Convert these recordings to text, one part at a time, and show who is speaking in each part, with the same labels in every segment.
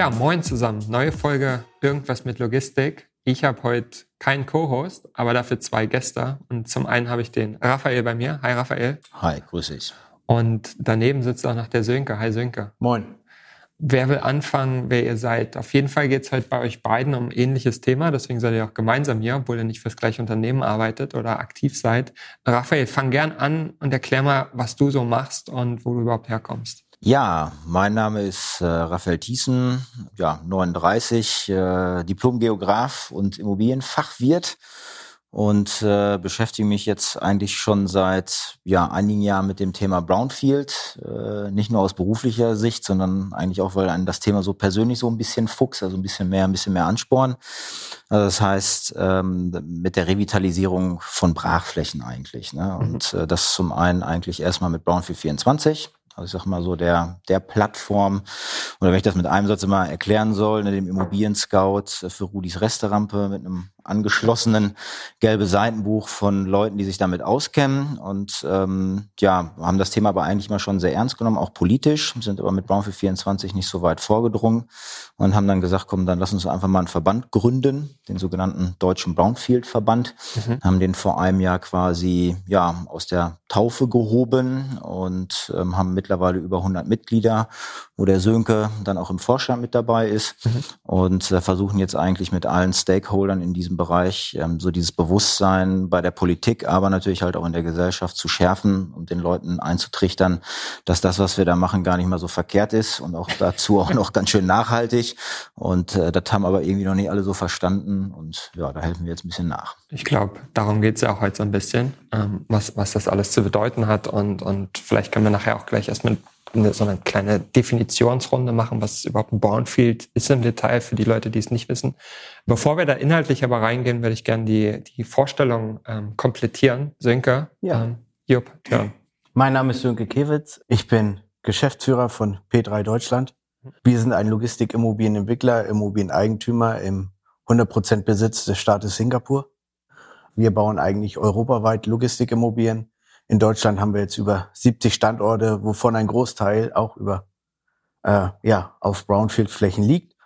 Speaker 1: Ja, moin zusammen. Neue Folge Irgendwas mit Logistik. Ich habe heute keinen Co-Host, aber dafür zwei Gäste. Und zum einen habe ich den Raphael bei mir. Hi Raphael.
Speaker 2: Hi, grüß dich.
Speaker 1: Und daneben sitzt auch noch der Sönke. Hi Sönke.
Speaker 3: Moin.
Speaker 1: Wer will anfangen, wer ihr seid? Auf jeden Fall geht es heute bei euch beiden um ein ähnliches Thema, deswegen seid ihr auch gemeinsam hier, obwohl ihr nicht fürs gleiche Unternehmen arbeitet oder aktiv seid. Raphael, fang gern an und erklär mal, was du so machst und wo du überhaupt herkommst.
Speaker 2: Ja, mein Name ist äh, Raphael Thiessen, ja, 39, äh, Diplom-Geograf und Immobilienfachwirt und äh, beschäftige mich jetzt eigentlich schon seit ja einigen Jahren mit dem Thema Brownfield, äh, nicht nur aus beruflicher Sicht, sondern eigentlich auch, weil einen das Thema so persönlich so ein bisschen fuchs, also ein bisschen mehr, ein bisschen mehr Ansporn. Also das heißt ähm, mit der Revitalisierung von Brachflächen eigentlich. Ne? Und äh, das zum einen eigentlich erstmal mit Brownfield 24 also ich sag mal so der, der Plattform, oder wenn ich das mit einem Satz immer erklären soll, ne, dem Immobilien-Scout für Rudis Resterampe mit einem angeschlossenen gelbe Seitenbuch von Leuten, die sich damit auskennen und ähm, ja, haben das Thema aber eigentlich mal schon sehr ernst genommen, auch politisch, sind aber mit Brownfield 24 nicht so weit vorgedrungen und haben dann gesagt, komm, dann lass uns einfach mal einen Verband gründen, den sogenannten Deutschen Brownfield-Verband, mhm. haben den vor einem Jahr quasi ja aus der Taufe gehoben und ähm, haben mittlerweile über 100 Mitglieder, wo der Sönke dann auch im Vorstand mit dabei ist mhm. und äh, versuchen jetzt eigentlich mit allen Stakeholdern in diesem Bereich ähm, so dieses Bewusstsein bei der Politik, aber natürlich halt auch in der Gesellschaft zu schärfen und den Leuten einzutrichtern, dass das, was wir da machen, gar nicht mal so verkehrt ist und auch dazu auch noch ganz schön nachhaltig. Und äh, das haben aber irgendwie noch nicht alle so verstanden und ja, da helfen wir jetzt ein bisschen nach.
Speaker 1: Ich glaube, darum geht es ja auch heute so ein bisschen, ähm, was, was das alles zu bedeuten hat und, und vielleicht können wir nachher auch gleich erst mit eine, so eine kleine Definitionsrunde machen, was überhaupt ein Brownfield ist im Detail für die Leute, die es nicht wissen. Bevor wir da inhaltlich aber reingehen, würde ich gerne die, die Vorstellung ähm, komplettieren. Sönke,
Speaker 3: ja. ähm, Jupp, ja. Mein Name ist Sönke Kewitz. Ich bin Geschäftsführer von P3 Deutschland. Wir sind ein Logistik-Immobilienentwickler, Immobilieneigentümer im 100% Besitz des Staates Singapur. Wir bauen eigentlich europaweit Logistikimmobilien in Deutschland haben wir jetzt über 70 Standorte, wovon ein Großteil auch über äh, ja auf Brownfield-Flächen liegt.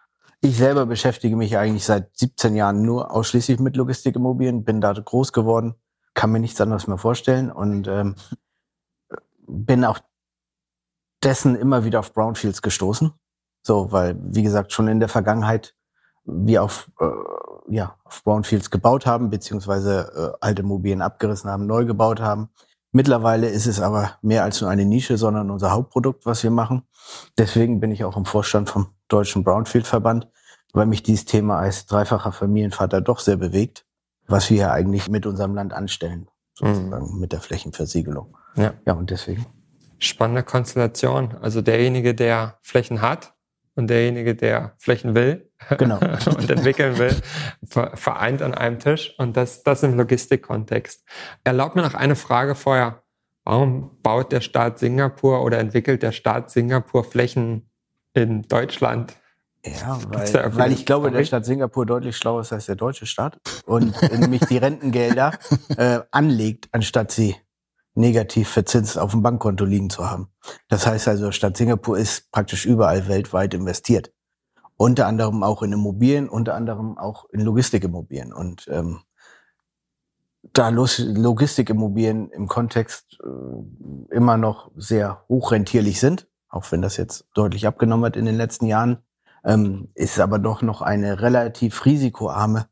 Speaker 3: Ich selber beschäftige mich eigentlich seit 17 Jahren nur ausschließlich mit Logistikimmobilien, bin da groß geworden, kann mir nichts anderes mehr vorstellen und ähm, bin auch dessen immer wieder auf Brownfields gestoßen. So, weil, wie gesagt, schon in der Vergangenheit wir auf, äh, ja, auf Brownfields gebaut haben, beziehungsweise äh, alte Immobilien abgerissen haben, neu gebaut haben. Mittlerweile ist es aber mehr als nur eine Nische, sondern unser Hauptprodukt, was wir machen. Deswegen bin ich auch im Vorstand vom Deutschen Brownfield-Verband, weil mich dieses Thema als dreifacher Familienvater doch sehr bewegt, was wir ja eigentlich mit unserem Land anstellen, sozusagen mhm. mit der Flächenversiegelung.
Speaker 1: Ja.
Speaker 3: ja, und deswegen.
Speaker 1: Spannende Konstellation. Also derjenige, der Flächen hat, und derjenige, der Flächen will
Speaker 3: genau.
Speaker 1: und entwickeln will, vereint an einem Tisch und das, das im Logistikkontext. Erlaubt mir noch eine Frage vorher. Warum baut der Staat Singapur oder entwickelt der Staat Singapur Flächen in Deutschland?
Speaker 3: Ja, weil, weil ich glaube, der Staat Singapur deutlich schlauer ist als der deutsche Staat und nämlich die Rentengelder äh, anlegt, anstatt sie negativ verzinst auf dem Bankkonto liegen zu haben. Das heißt also, Stadt Singapur ist praktisch überall weltweit investiert. Unter anderem auch in Immobilien, unter anderem auch in Logistikimmobilien. Und ähm, da Logistikimmobilien im Kontext äh, immer noch sehr hochrentierlich sind, auch wenn das jetzt deutlich abgenommen hat in den letzten Jahren, ähm, ist aber doch noch eine relativ risikoarme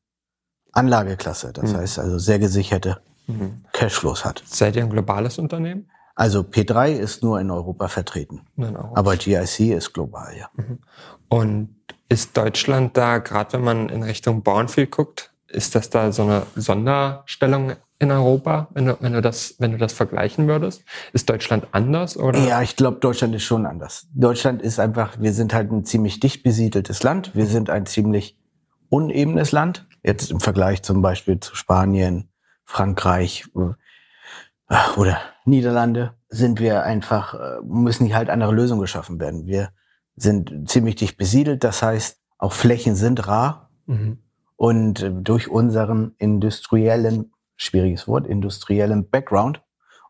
Speaker 3: Anlageklasse. Das mhm. heißt also sehr gesicherte mhm. Cashflows hat.
Speaker 1: Seid ihr ein globales Unternehmen?
Speaker 3: Also P3 ist nur in Europa vertreten. Europa. Aber GIC ist global, ja. Mhm.
Speaker 1: Und ist Deutschland da, gerade wenn man in Richtung Brownfield guckt, ist das da so eine Sonderstellung in Europa, wenn du, wenn du das, wenn du das vergleichen würdest? Ist Deutschland anders oder?
Speaker 3: Ja, ich glaube, Deutschland ist schon anders. Deutschland ist einfach, wir sind halt ein ziemlich dicht besiedeltes Land. Wir sind ein ziemlich unebenes Land. Jetzt im Vergleich zum Beispiel zu Spanien, Frankreich äh, oder Niederlande sind wir einfach, äh, müssen halt andere Lösungen geschaffen werden. Wir sind ziemlich dicht besiedelt. Das heißt, auch Flächen sind rar. Mhm. Und äh, durch unseren industriellen, schwieriges Wort, industriellen Background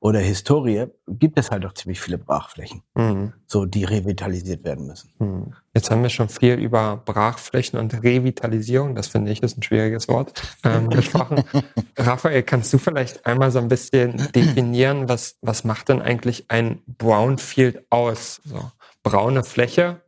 Speaker 3: oder Historie gibt es halt auch ziemlich viele Brachflächen, mhm. so die revitalisiert werden müssen.
Speaker 1: Mhm. Jetzt haben wir schon viel über Brachflächen und Revitalisierung, das finde ich ist ein schwieriges Wort, ähm, gesprochen. Raphael, kannst du vielleicht einmal so ein bisschen definieren, was, was macht denn eigentlich ein Brownfield aus? So, braune Fläche,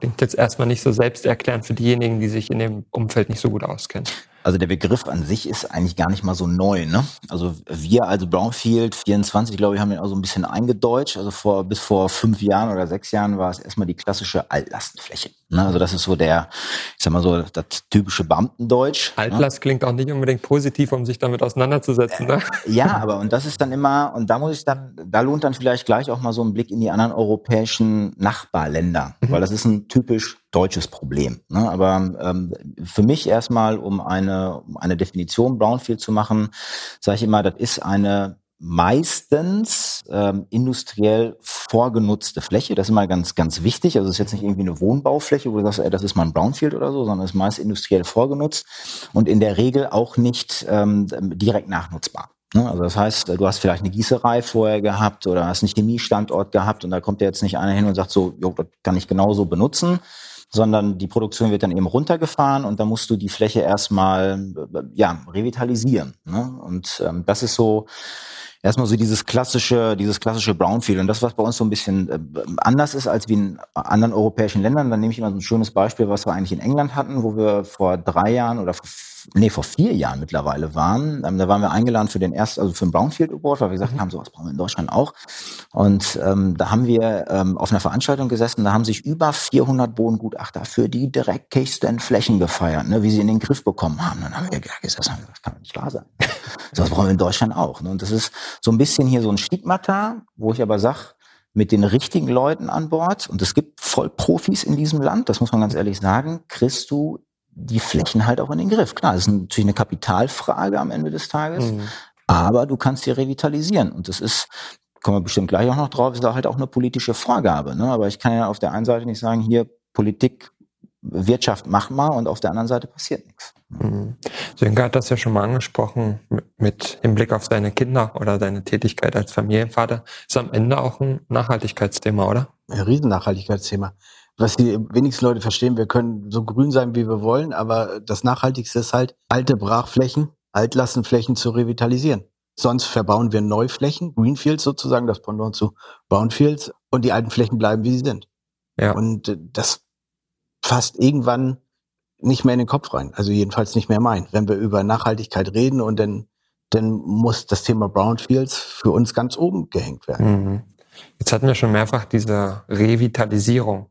Speaker 1: Klingt jetzt erstmal nicht so selbsterklärend für diejenigen, die sich in dem Umfeld nicht so gut auskennen.
Speaker 2: Also der Begriff an sich ist eigentlich gar nicht mal so neu. Ne? Also wir, also Brownfield 24, glaube ich, haben den auch so ein bisschen eingedeutscht. Also vor bis vor fünf Jahren oder sechs Jahren war es erstmal die klassische Altlastenfläche. Ne? Also das ist so der, ich sag mal so, das typische Beamtendeutsch.
Speaker 1: Altlast ne? klingt auch nicht unbedingt positiv, um sich damit auseinanderzusetzen. Ne?
Speaker 2: Äh, ja, aber und das ist dann immer, und da muss ich dann, da lohnt dann vielleicht gleich auch mal so ein Blick in die anderen europäischen Nachbarländer, mhm. weil das ist ein typisch deutsches Problem. Ne? Aber ähm, für mich erstmal, um eine, um eine Definition Brownfield zu machen, sage ich immer, das ist eine meistens ähm, industriell vorgenutzte Fläche. Das ist immer ganz, ganz wichtig. Also es ist jetzt nicht irgendwie eine Wohnbaufläche, wo du sagst, ey, das ist mal ein Brownfield oder so, sondern es ist meist industriell vorgenutzt und in der Regel auch nicht ähm, direkt nachnutzbar. Ne? Also das heißt, du hast vielleicht eine Gießerei vorher gehabt oder hast einen Chemiestandort gehabt und da kommt jetzt nicht einer hin und sagt so, jo, das kann ich genauso benutzen, sondern die Produktion wird dann eben runtergefahren und da musst du die Fläche erstmal ja, revitalisieren. Ne? Und ähm, das ist so erstmal so dieses klassische, dieses klassische Brownfield. Und das, was bei uns so ein bisschen äh, anders ist als wie in anderen europäischen Ländern, dann nehme ich immer so ein schönes Beispiel, was wir eigentlich in England hatten, wo wir vor drei Jahren oder vor nee, vor vier Jahren mittlerweile waren. Ähm, da waren wir eingeladen für den ersten, also für den Brownfield Award, weil wir gesagt mhm. haben, sowas brauchen wir in Deutschland auch. Und ähm, da haben wir ähm, auf einer Veranstaltung gesessen, da haben sich über 400 Bodengutachter für die Case Flächen gefeiert, ne, wie sie in den Griff bekommen haben. Dann haben wir gedacht, das kann nicht wahr sein. sowas brauchen wir in Deutschland auch. Ne? Und das ist so ein bisschen hier so ein Stigmata, wo ich aber sag mit den richtigen Leuten an Bord, und es gibt Vollprofis in diesem Land, das muss man ganz ehrlich sagen, kriegst du die Flächen halt auch in den Griff. Klar, das ist natürlich eine Kapitalfrage am Ende des Tages, mhm. aber du kannst sie revitalisieren. Und das ist, kommen wir bestimmt gleich auch noch drauf, ist da halt auch eine politische Vorgabe. Ne? Aber ich kann ja auf der einen Seite nicht sagen, hier Politik, Wirtschaft mach mal und auf der anderen Seite passiert nichts.
Speaker 1: Mhm. Sönke hat das ja schon mal angesprochen mit Hinblick auf seine Kinder oder seine Tätigkeit als Familienvater. Ist am Ende auch ein Nachhaltigkeitsthema, oder?
Speaker 3: Ein Riesennachhaltigkeitsthema was die wenigsten Leute verstehen, wir können so grün sein, wie wir wollen, aber das Nachhaltigste ist halt, alte Brachflächen, Altlassenflächen zu revitalisieren. Sonst verbauen wir Neuflächen, Greenfields sozusagen, das Pendant zu Brownfields, und die alten Flächen bleiben, wie sie sind. Ja. Und äh, das fasst irgendwann nicht mehr in den Kopf rein. Also jedenfalls nicht mehr mein. Wenn wir über Nachhaltigkeit reden und dann, dann muss das Thema Brownfields für uns ganz oben gehängt werden. Mhm.
Speaker 1: Jetzt hatten wir schon mehrfach diese Revitalisierung.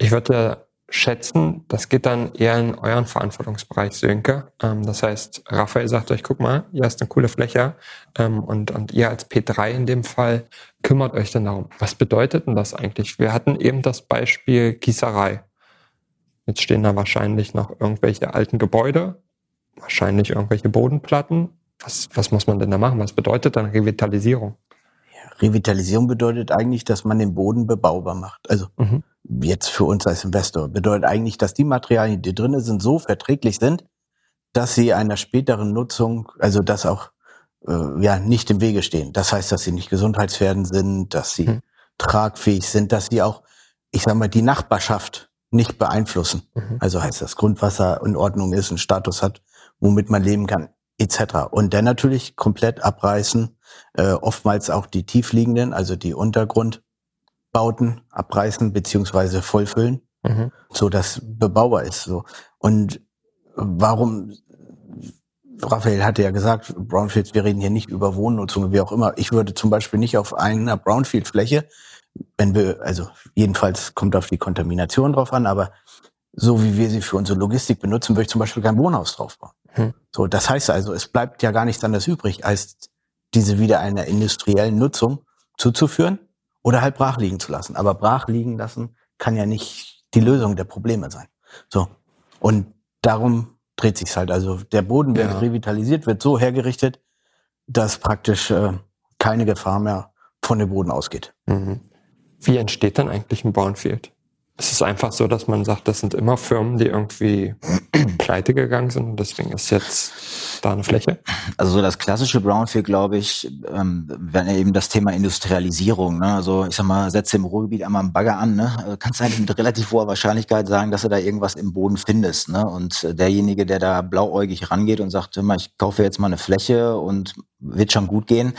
Speaker 1: Ich würde schätzen, das geht dann eher in euren Verantwortungsbereich, Sönke. Ähm, das heißt, Raphael sagt euch, guck mal, hier ist eine coole Fläche ähm, und, und ihr als P3 in dem Fall kümmert euch dann darum. Was bedeutet denn das eigentlich? Wir hatten eben das Beispiel Gießerei. Jetzt stehen da wahrscheinlich noch irgendwelche alten Gebäude, wahrscheinlich irgendwelche Bodenplatten. Was, was muss man denn da machen? Was bedeutet dann Revitalisierung?
Speaker 3: Revitalisierung bedeutet eigentlich, dass man den Boden bebaubar macht. Also mhm. Jetzt für uns als Investor bedeutet eigentlich, dass die Materialien, die drinnen sind, so verträglich sind, dass sie einer späteren Nutzung, also dass auch äh, ja nicht im Wege stehen. Das heißt, dass sie nicht gesundheitsfährdend sind, dass sie mhm. tragfähig sind, dass sie auch, ich sag mal, die Nachbarschaft nicht beeinflussen. Mhm. Also heißt das Grundwasser in Ordnung ist, einen Status hat, womit man leben kann, etc. Und dann natürlich komplett abreißen äh, oftmals auch die tiefliegenden, also die Untergrundbauten abreißen beziehungsweise vollfüllen, mhm. so dass bebaubar ist. So und warum? Raphael hatte ja gesagt, Brownfields, wir reden hier nicht über Wohnnutzung, wie auch immer. Ich würde zum Beispiel nicht auf einer Brownfield-Fläche, wenn wir, also jedenfalls kommt auf die Kontamination drauf an, aber so wie wir sie für unsere Logistik benutzen, würde ich zum Beispiel kein Wohnhaus draufbauen. Hm. So, das heißt also, es bleibt ja gar nichts anderes übrig, als diese wieder einer industriellen Nutzung zuzuführen oder halt brach liegen zu lassen. Aber brach liegen lassen kann ja nicht die Lösung der Probleme sein. So. Und darum dreht sich's halt. Also der Boden wird ja. revitalisiert, wird so hergerichtet, dass praktisch äh, keine Gefahr mehr von dem Boden ausgeht. Mhm.
Speaker 1: Wie entsteht dann eigentlich ein Brownfield? Es ist einfach so, dass man sagt, das sind immer Firmen, die irgendwie pleite gegangen sind und deswegen ist jetzt da eine Fläche.
Speaker 2: Also so das klassische Brownfield, glaube ich, ähm, wäre eben das Thema Industrialisierung. Ne? Also ich sag mal, setze im Ruhrgebiet einmal einen Bagger an, ne? Also kannst eigentlich mit relativ hoher Wahrscheinlichkeit sagen, dass du da irgendwas im Boden findest. Ne? Und derjenige, der da blauäugig rangeht und sagt, hör mal, ich kaufe jetzt mal eine Fläche und wird schon gut gehen,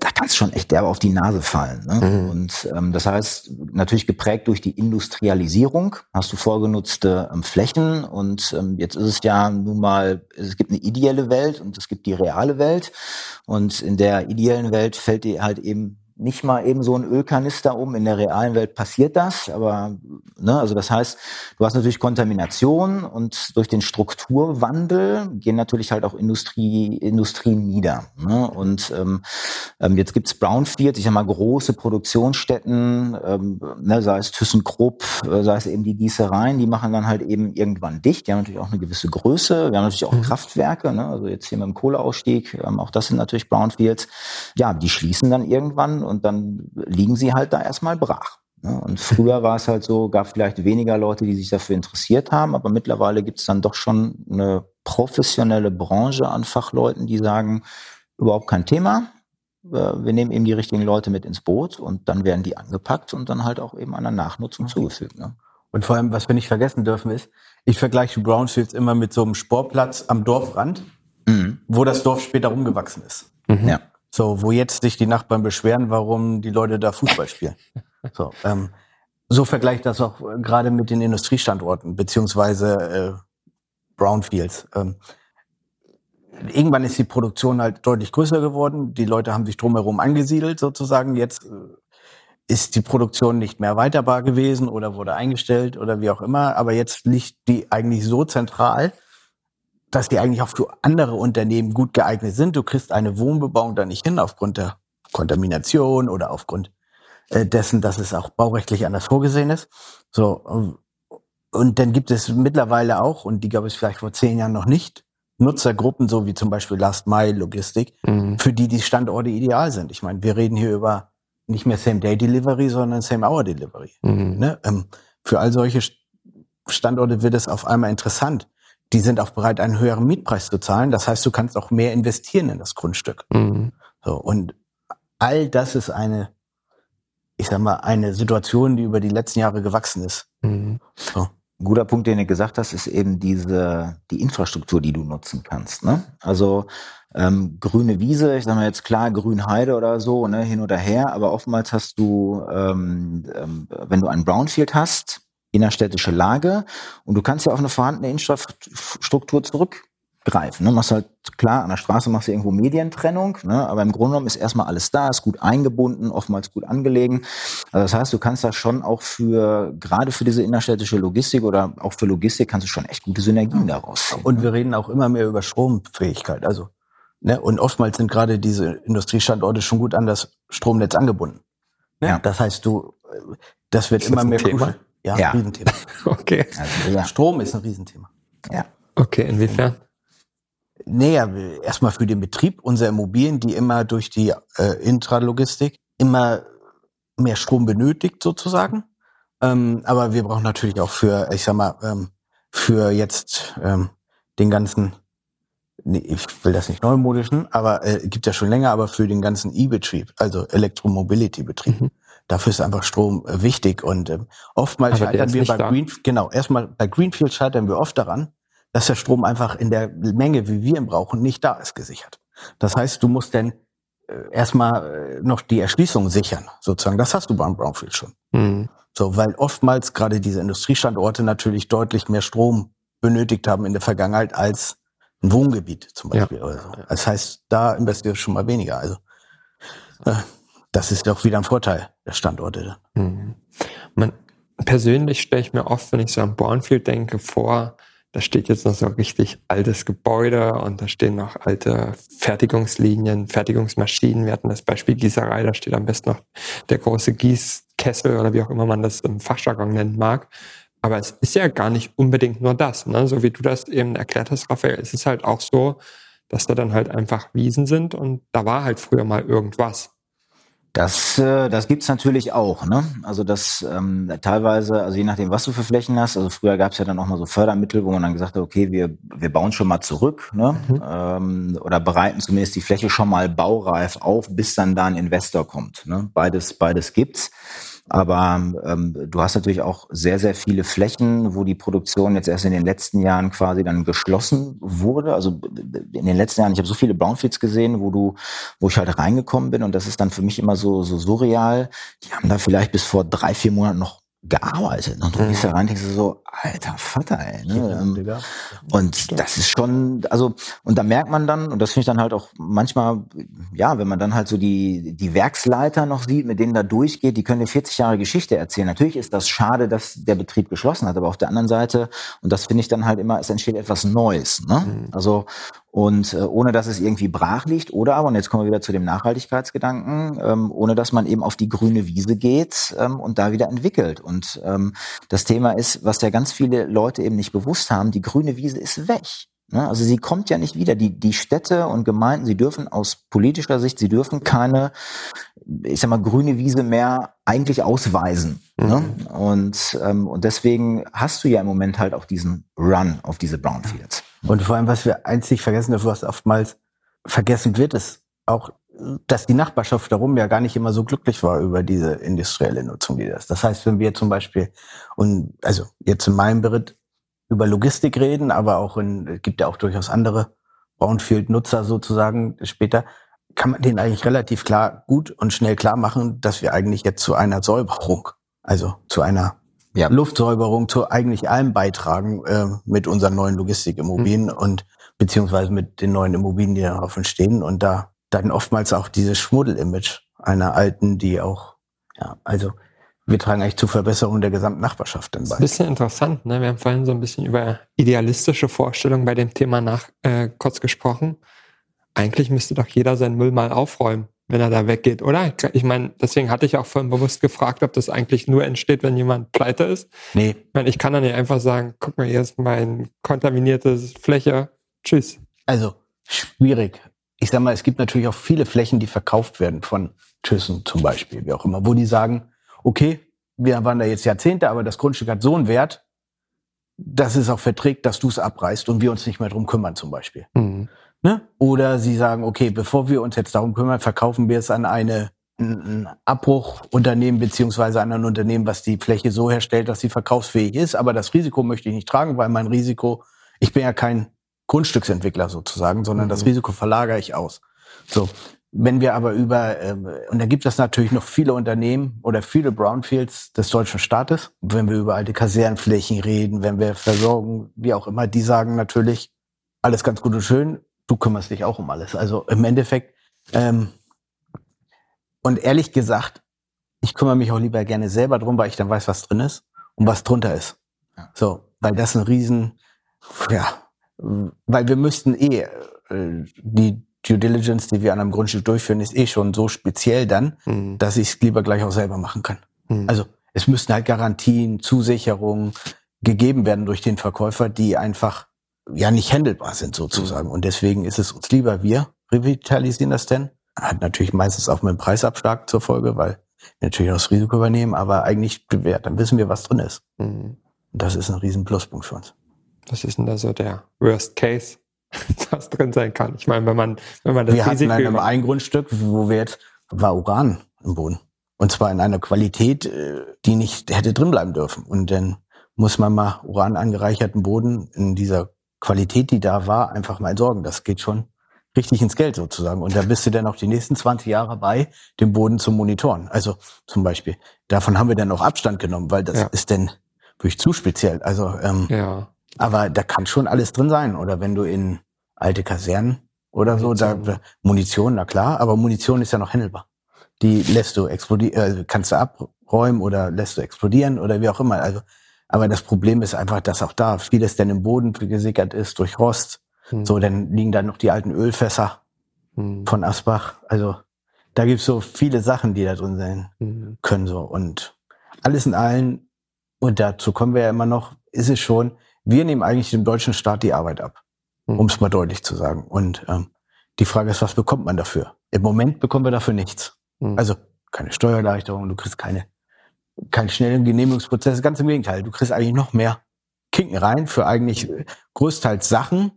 Speaker 2: da kann es schon echt derbe auf die Nase fallen. Ne? Mhm. Und ähm, das heißt, natürlich geprägt durch die Industrialisierung hast du vorgenutzte ähm, Flächen und ähm, jetzt ist es ja nun mal, es gibt eine ideelle Welt und es gibt die reale Welt und in der ideellen Welt fällt dir halt eben nicht mal eben so ein Ölkanister um. In der realen Welt passiert das, aber ne, also das heißt, du hast natürlich Kontamination und durch den Strukturwandel gehen natürlich halt auch Industrie, Industrien nieder. Ne? Und ähm, ähm jetzt gibt's Brownfields, ich sag mal große Produktionsstätten, ähm, ne, sei es ThyssenKrupp, äh, sei es eben die Gießereien, die machen dann halt eben irgendwann dicht. Die haben natürlich auch eine gewisse Größe. Wir haben natürlich auch mhm. Kraftwerke, ne? also jetzt hier mit dem Kohleausstieg, ähm, auch das sind natürlich Brownfields. Ja, die schließen dann irgendwann und dann liegen sie halt da erstmal brach. Und früher war es halt so, gab vielleicht weniger Leute, die sich dafür interessiert haben, aber mittlerweile gibt es dann doch schon eine professionelle Branche an Fachleuten, die sagen, überhaupt kein Thema. Wir nehmen eben die richtigen Leute mit ins Boot und dann werden die angepackt und dann halt auch eben einer Nachnutzung okay. zugefügt. Ne?
Speaker 3: Und vor allem, was wir nicht vergessen dürfen, ist, ich vergleiche Brownfields immer mit so einem Sportplatz am Dorfrand, mhm. wo das Dorf später rumgewachsen ist. Mhm. Ja. So, wo jetzt sich die Nachbarn beschweren, warum die Leute da Fußball spielen. So, ähm, so vergleicht das auch gerade mit den Industriestandorten beziehungsweise äh, Brownfields. Ähm, irgendwann ist die Produktion halt deutlich größer geworden. Die Leute haben sich drumherum angesiedelt sozusagen. Jetzt äh, ist die Produktion nicht mehr weiterbar gewesen oder wurde eingestellt oder wie auch immer. Aber jetzt liegt die eigentlich so zentral, dass die eigentlich auch für andere Unternehmen gut geeignet sind. Du kriegst eine Wohnbebauung da nicht hin aufgrund der Kontamination oder aufgrund äh, dessen, dass es auch baurechtlich anders vorgesehen ist. So und dann gibt es mittlerweile auch und die gab es vielleicht vor zehn Jahren noch nicht Nutzergruppen, so wie zum Beispiel Last Mile Logistik, mhm. für die die Standorte ideal sind. Ich meine, wir reden hier über nicht mehr Same Day Delivery, sondern Same Hour Delivery. Mhm. Ne? Ähm, für all solche Standorte wird es auf einmal interessant die sind auch bereit, einen höheren Mietpreis zu zahlen. Das heißt, du kannst auch mehr investieren in das Grundstück. Mhm. So, und all das ist eine, ich sag mal, eine Situation, die über die letzten Jahre gewachsen ist. Mhm.
Speaker 2: So. Ein guter Punkt, den du gesagt hast, ist eben diese die Infrastruktur, die du nutzen kannst. Ne? Also ähm, grüne Wiese, ich sage mal jetzt klar Grünheide oder so, ne, hin oder her, aber oftmals hast du, ähm, ähm, wenn du ein Brownfield hast, innerstädtische Lage und du kannst ja auf eine vorhandene Infrastruktur zurückgreifen. Ne? Machst halt klar, an der Straße machst du irgendwo Medientrennung, ne? aber im Grunde genommen ist erstmal alles da, ist gut eingebunden, oftmals gut angelegen. Also das heißt, du kannst da schon auch für, gerade für diese innerstädtische Logistik oder auch für Logistik kannst du schon echt gute Synergien daraus ziehen.
Speaker 3: Und wir reden auch immer mehr über Stromfähigkeit. Also, ne? Und oftmals sind gerade diese Industriestandorte schon gut an das Stromnetz angebunden. Ne? Ja. Das heißt, du, das wird ist immer das mehr
Speaker 1: Thema?
Speaker 3: Ja, ja. Riesenthema.
Speaker 1: okay.
Speaker 3: Also, ja. Strom ist ein Riesenthema.
Speaker 1: Ja. Okay, inwiefern?
Speaker 3: Naja, erstmal für den Betrieb unserer Immobilien, die immer durch die äh, Intralogistik immer mehr Strom benötigt sozusagen. Ähm, aber wir brauchen natürlich auch für, ich sag mal, ähm, für jetzt ähm, den ganzen, nee, ich will das nicht neumodischen, aber äh, gibt ja schon länger, aber für den ganzen E-Betrieb, also Elektromobility-Betrieb. Mhm dafür ist einfach Strom äh, wichtig. Und äh, oftmals Aber scheitern wir bei Green, genau, erstmal bei Greenfield scheitern wir oft daran, dass der Strom einfach in der Menge, wie wir ihn brauchen, nicht da ist gesichert. Das heißt, du musst dann äh, erstmal äh, noch die Erschließung sichern, sozusagen. Das hast du beim Brownfield schon. Mhm. So, weil oftmals gerade diese Industriestandorte natürlich deutlich mehr Strom benötigt haben in der Vergangenheit als ein Wohngebiet zum Beispiel. Ja. Oder so. Das heißt, da investierst du schon mal weniger. Also äh, das ist doch wieder ein Vorteil der Standorte. Mhm.
Speaker 1: Man, persönlich stelle ich mir oft, wenn ich so an Bornfield denke, vor, da steht jetzt noch so richtig altes Gebäude und da stehen noch alte Fertigungslinien, Fertigungsmaschinen. Wir hatten das Beispiel Gießerei, da steht am besten noch der große Gießkessel oder wie auch immer man das im Fachjargon nennen mag. Aber es ist ja gar nicht unbedingt nur das. Ne? So wie du das eben erklärt hast, Raphael, es ist halt auch so, dass da dann halt einfach Wiesen sind und da war halt früher mal irgendwas.
Speaker 2: Das, äh, das gibt's natürlich auch. Ne? Also das ähm, teilweise, also je nachdem, was du für Flächen hast. Also früher gab's ja dann auch mal so Fördermittel, wo man dann gesagt hat, okay, wir, wir bauen schon mal zurück ne? Mhm. Ähm, oder bereiten zumindest die Fläche schon mal baureif auf, bis dann da ein Investor kommt. Ne? Beides, beides gibt's. Aber ähm, du hast natürlich auch sehr, sehr viele Flächen, wo die Produktion jetzt erst in den letzten Jahren quasi dann geschlossen wurde. Also in den letzten Jahren, ich habe so viele Brownfields gesehen, wo du, wo ich halt reingekommen bin und das ist dann für mich immer so, so surreal. Die haben da vielleicht bis vor drei, vier Monaten noch gearbeitet. Und du gehst da rein und denkst so, alter Vater, ey. Ne? Ja, und das ist schon, also, und da merkt man dann, und das finde ich dann halt auch manchmal, ja, wenn man dann halt so die, die Werksleiter noch sieht, mit denen da durchgeht, die können eine 40 Jahre Geschichte erzählen. Natürlich ist das schade, dass der Betrieb geschlossen hat, aber auf der anderen Seite, und das finde ich dann halt immer, es entsteht etwas Neues. Ne? Mhm. Also, und äh, ohne dass es irgendwie brach liegt oder aber, und jetzt kommen wir wieder zu dem Nachhaltigkeitsgedanken, ähm, ohne dass man eben auf die grüne Wiese geht ähm, und da wieder entwickelt. Und ähm, das Thema ist, was ja ganz viele Leute eben nicht bewusst haben, die grüne Wiese ist weg. Ne? Also sie kommt ja nicht wieder. Die, die Städte und Gemeinden, sie dürfen aus politischer Sicht, sie dürfen keine, ich sag mal, grüne Wiese mehr eigentlich ausweisen. Ne? Mhm. Ne? Und, ähm, und deswegen hast du ja im Moment halt auch diesen Run auf diese Brownfields.
Speaker 3: Und vor allem, was wir einzig vergessen was oftmals vergessen wird, ist auch, dass die Nachbarschaft darum ja gar nicht immer so glücklich war über diese industrielle Nutzung wie das. Das heißt, wenn wir zum Beispiel, und also jetzt in meinem Bericht über Logistik reden, aber auch in, es gibt ja auch durchaus andere Brownfield-Nutzer sozusagen später, kann man denen eigentlich relativ klar, gut und schnell klar machen, dass wir eigentlich jetzt zu einer Säuberung, also zu einer ja. Luftsäuberung zu eigentlich allem beitragen äh, mit unseren neuen Logistikimmobilien mhm. und beziehungsweise mit den neuen Immobilien, die darauf entstehen und da dann oftmals auch dieses Schmuddel-Image einer alten, die auch, ja, also wir tragen eigentlich zur Verbesserung der gesamten Nachbarschaft dann bei. Das
Speaker 1: ist ein bisschen interessant, ne? Wir haben vorhin so ein bisschen über idealistische Vorstellungen bei dem Thema nach äh, kurz gesprochen. Eigentlich müsste doch jeder seinen Müll mal aufräumen wenn er da weggeht, oder? Ich meine, deswegen hatte ich auch vorhin bewusst gefragt, ob das eigentlich nur entsteht, wenn jemand pleite ist. Nee. Ich meine, ich kann dann nicht einfach sagen, guck mal, hier ist mein kontaminiertes Fläche. Tschüss.
Speaker 3: Also, schwierig. Ich sag mal, es gibt natürlich auch viele Flächen, die verkauft werden von Thyssen zum Beispiel, wie auch immer, wo die sagen, okay, wir waren da jetzt Jahrzehnte, aber das Grundstück hat so einen Wert, dass es auch verträgt, dass du es abreißt und wir uns nicht mehr drum kümmern zum Beispiel. Mhm. Ne? Oder sie sagen, okay, bevor wir uns jetzt darum kümmern, verkaufen wir es an eine ein Abbruchunternehmen beziehungsweise an ein Unternehmen, was die Fläche so herstellt, dass sie verkaufsfähig ist. Aber das Risiko möchte ich nicht tragen, weil mein Risiko, ich bin ja kein Grundstücksentwickler sozusagen, sondern mhm. das Risiko verlagere ich aus. So, wenn wir aber über, äh, und da gibt es natürlich noch viele Unternehmen oder viele Brownfields des deutschen Staates, wenn wir über alte Kasernenflächen reden, wenn wir Versorgung, wie auch immer, die sagen natürlich, alles ganz gut und schön, du kümmerst dich auch um alles. Also im Endeffekt, ähm, und ehrlich gesagt, ich kümmere mich auch lieber gerne selber drum, weil ich dann weiß, was drin ist und was drunter ist. Ja. So, weil das ein Riesen, ja, weil wir müssten eh, äh, die Due Diligence, die wir an einem Grundstück durchführen, ist eh schon so speziell dann, mhm. dass ich es lieber gleich auch selber machen kann. Mhm. Also es müssten halt Garantien, Zusicherungen gegeben werden durch den Verkäufer, die einfach ja nicht handelbar sind sozusagen. Mhm. Und deswegen ist es uns lieber, wir revitalisieren das denn. Hat natürlich meistens auch mit dem Preisabschlag zur Folge, weil wir natürlich auch das Risiko übernehmen, aber eigentlich bewährt. Dann wissen wir, was drin ist. Mhm. Und das ist ein riesen Pluspunkt für uns.
Speaker 1: Was ist denn da so der Worst Case, was drin sein kann? Ich meine, wenn man, wenn man das
Speaker 3: wir Risiko... Wir hatten ein Grundstück, wo wir jetzt, war Uran im Boden. Und zwar in einer Qualität, äh, die nicht hätte drin bleiben dürfen. Und dann muss man mal Uran angereicherten Boden in dieser Qualität, die da war, einfach mal entsorgen. Das geht schon richtig ins Geld sozusagen. Und da bist du dann auch die nächsten 20 Jahre bei, den Boden zu monitoren. Also zum Beispiel. Davon haben wir dann auch Abstand genommen, weil das ja. ist denn wirklich zu speziell. Also, ähm, ja. aber da kann schon alles drin sein. Oder wenn du in alte Kasernen oder so, da, da Munition, na klar, aber Munition ist ja noch handelbar. Die lässt du explodieren, äh, kannst du abräumen oder lässt du explodieren oder wie auch immer. Also Aber das Problem ist einfach, dass auch da vieles denn im Boden gesickert ist durch Rost. Hm. So, dann liegen da noch die alten Ölfässer hm. von Asbach. Also da gibt's so viele Sachen, die da drin sein hm. können. So. Und alles in allem, und dazu kommen wir ja immer noch, ist es schon, wir nehmen eigentlich dem deutschen Staat die Arbeit ab, hm. um es mal deutlich zu sagen. Und ähm, die Frage ist, was bekommt man dafür? Im Moment bekommen wir dafür nichts. Hm. Also keine Steuererleichterung, du kriegst keine, keinen schnellen Genehmigungsprozess. Ganz im Gegenteil, du kriegst eigentlich noch mehr Kinken rein für eigentlich größtenteils Sachen,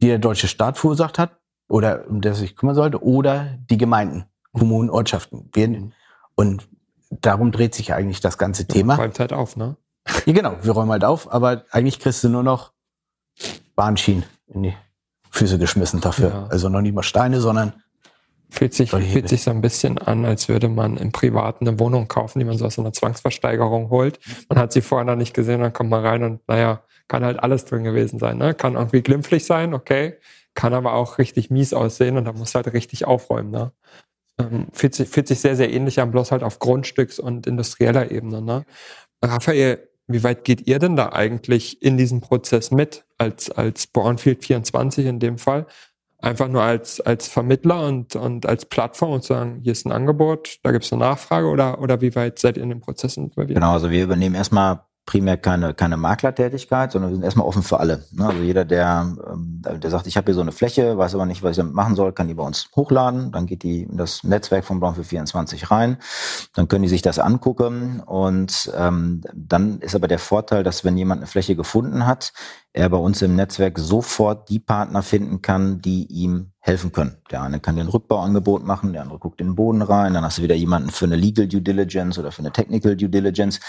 Speaker 3: die der deutsche Staat verursacht hat oder um das sich kümmern sollte, oder die Gemeinden, Kommunen, Ortschaften. Wir, hm. und darum dreht sich eigentlich das ganze Thema.
Speaker 1: Räumt halt auf, ne?
Speaker 3: Ja, genau, wir räumen halt auf, aber eigentlich kriegst du nur noch Bahnschienen in die Füße geschmissen dafür. Ja. Also noch nicht mal Steine, sondern
Speaker 1: Fühlt sich, fühlt sich so ein bisschen an, als würde man im Privaten eine Wohnung kaufen, die man so aus einer Zwangsversteigerung holt. Man hat sie vorher noch nicht gesehen, dann kommt man rein und naja, kann halt alles drin gewesen sein. Ne? Kann irgendwie glimpflich sein, okay, kann aber auch richtig mies aussehen und da muss halt richtig aufräumen. Ne? Ähm, fühlt, sich, fühlt sich sehr, sehr ähnlich an, bloß halt auf Grundstücks- und industrieller Ebene. Ne? Raphael, wie weit geht ihr denn da eigentlich in diesem Prozess mit, als, als Brownfield 24 in dem Fall? Einfach nur als, als Vermittler und, und als Plattform und sagen, hier ist ein Angebot, da gibt es eine Nachfrage oder, oder wie weit seid ihr in dem Prozess involviert?
Speaker 2: Genau, also wir übernehmen erstmal primär keine, keine Maklertätigkeit, sondern wir sind erstmal offen für alle. Ne? Also jeder, der, ähm, der sagt, ich habe hier so eine Fläche, weiß aber nicht, was ich damit machen soll, kann die bei uns hochladen. Dann geht die in das Netzwerk von Brown für 24 rein. Dann können die sich das angucken. Und ähm, dann ist aber der Vorteil, dass wenn jemand eine Fläche gefunden hat, er bei uns im Netzwerk sofort die Partner finden kann, die ihm helfen können. Der eine kann den Rückbauangebot machen, der andere guckt in den Boden rein, dann hast du wieder jemanden für eine Legal Due Diligence oder für eine Technical Due Diligence.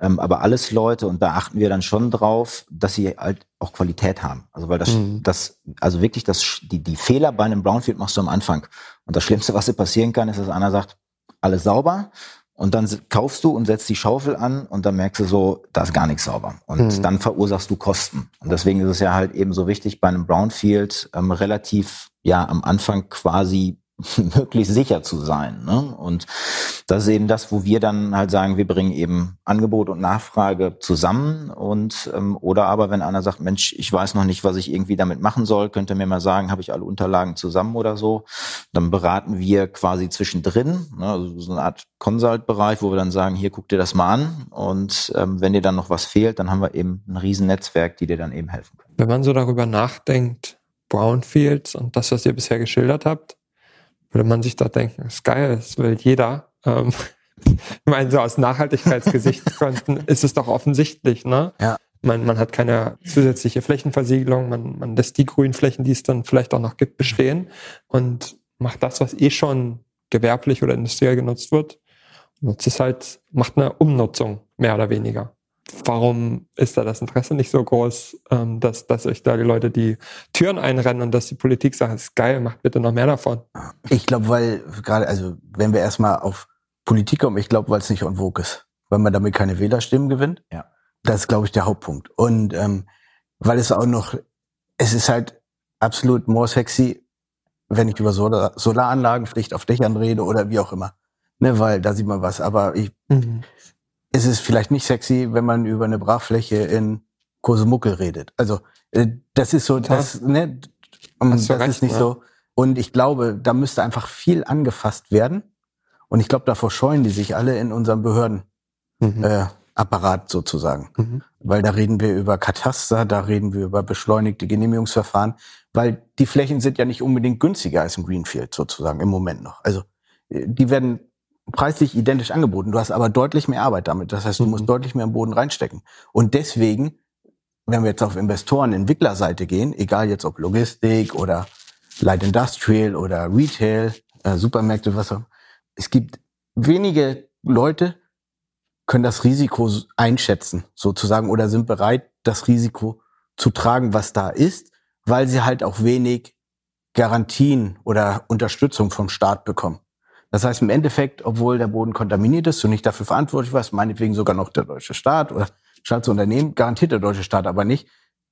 Speaker 2: Ähm, aber alles Leute, und da achten wir dann schon drauf, dass sie halt auch Qualität haben. Also weil das, mhm. das also wirklich das, die, die Fehler bei einem Brownfield machst du am Anfang. Und das Schlimmste, was dir passieren kann, ist, dass einer sagt, alles sauber. Und dann kaufst du und setzt die Schaufel an und dann merkst du so, da ist gar nichts sauber. Und mhm. dann verursachst du Kosten. Und deswegen ist es ja halt eben so wichtig, bei einem Brownfield ähm, relativ ja am Anfang quasi möglichst sicher zu sein. Ne? Und das ist eben das, wo wir dann halt sagen, wir bringen eben Angebot und Nachfrage zusammen und ähm, oder aber wenn einer sagt, Mensch, ich weiß noch nicht, was ich irgendwie damit machen soll, könnt ihr mir mal sagen, habe ich alle Unterlagen zusammen oder so, dann beraten wir quasi zwischendrin, ne? also so eine Art Consult-Bereich, wo wir dann sagen, hier guck dir das mal an und ähm, wenn dir dann noch was fehlt, dann haben wir eben ein Riesennetzwerk, die dir dann eben helfen können.
Speaker 1: Wenn man so darüber nachdenkt, Brownfields und das, was ihr bisher geschildert habt, würde man sich da denken, ist geil, das will jeder. Ähm, ich meine, so aus Nachhaltigkeitsgesichtspunkten ist es doch offensichtlich, ne?
Speaker 3: Ja.
Speaker 1: Man, man hat keine zusätzliche Flächenversiegelung, man, man lässt die grünen Flächen, die es dann vielleicht auch noch gibt, bestehen und macht das, was eh schon gewerblich oder industriell genutzt wird, nutzt es halt, macht eine Umnutzung, mehr oder weniger warum ist da das Interesse nicht so groß, ähm, dass, dass euch da die Leute die Türen einrennen und dass die Politik sagt, ist geil, macht bitte noch mehr davon?
Speaker 3: Ich glaube, weil gerade, also wenn wir erstmal auf Politik kommen, ich glaube, weil es nicht on vogue ist, weil man damit keine Wählerstimmen gewinnt.
Speaker 2: Ja.
Speaker 3: Das ist, glaube ich, der Hauptpunkt. Und ähm, weil es auch noch, es ist halt absolut more sexy, wenn ich über Solar Solaranlagenpflicht auf Dächern rede oder wie auch immer. Ne, weil da sieht man was. Aber ich, mhm ist es vielleicht nicht sexy, wenn man über eine Brachfläche in Kosemuckel redet. Also äh, das ist so, das, ne, das recht, ist nicht ja. so. Und ich glaube, da müsste einfach viel angefasst werden. Und ich glaube, davor scheuen die sich alle in unserem Behördenapparat mhm. äh, sozusagen. Mhm. Weil da reden wir über Kataster, da reden wir über beschleunigte Genehmigungsverfahren, weil die Flächen sind ja nicht unbedingt günstiger als im Greenfield sozusagen im Moment noch. Also äh, die werden preislich identisch angeboten. Du hast aber deutlich mehr Arbeit damit. Das heißt, du musst mhm. deutlich mehr im Boden reinstecken. Und deswegen, wenn wir jetzt auf Investoren, Entwicklerseite gehen, egal jetzt ob Logistik oder Light Industrial oder Retail, äh, Supermärkte, was auch, es gibt wenige Leute, können das Risiko einschätzen, sozusagen, oder sind bereit, das Risiko zu tragen, was da ist, weil sie halt auch wenig Garantien oder Unterstützung vom Staat bekommen. Das heißt im Endeffekt, obwohl der Boden kontaminiert ist und nicht dafür verantwortlich war, meinetwegen sogar noch der deutsche Staat oder Staatsunternehmen, garantiert der deutsche Staat aber nicht,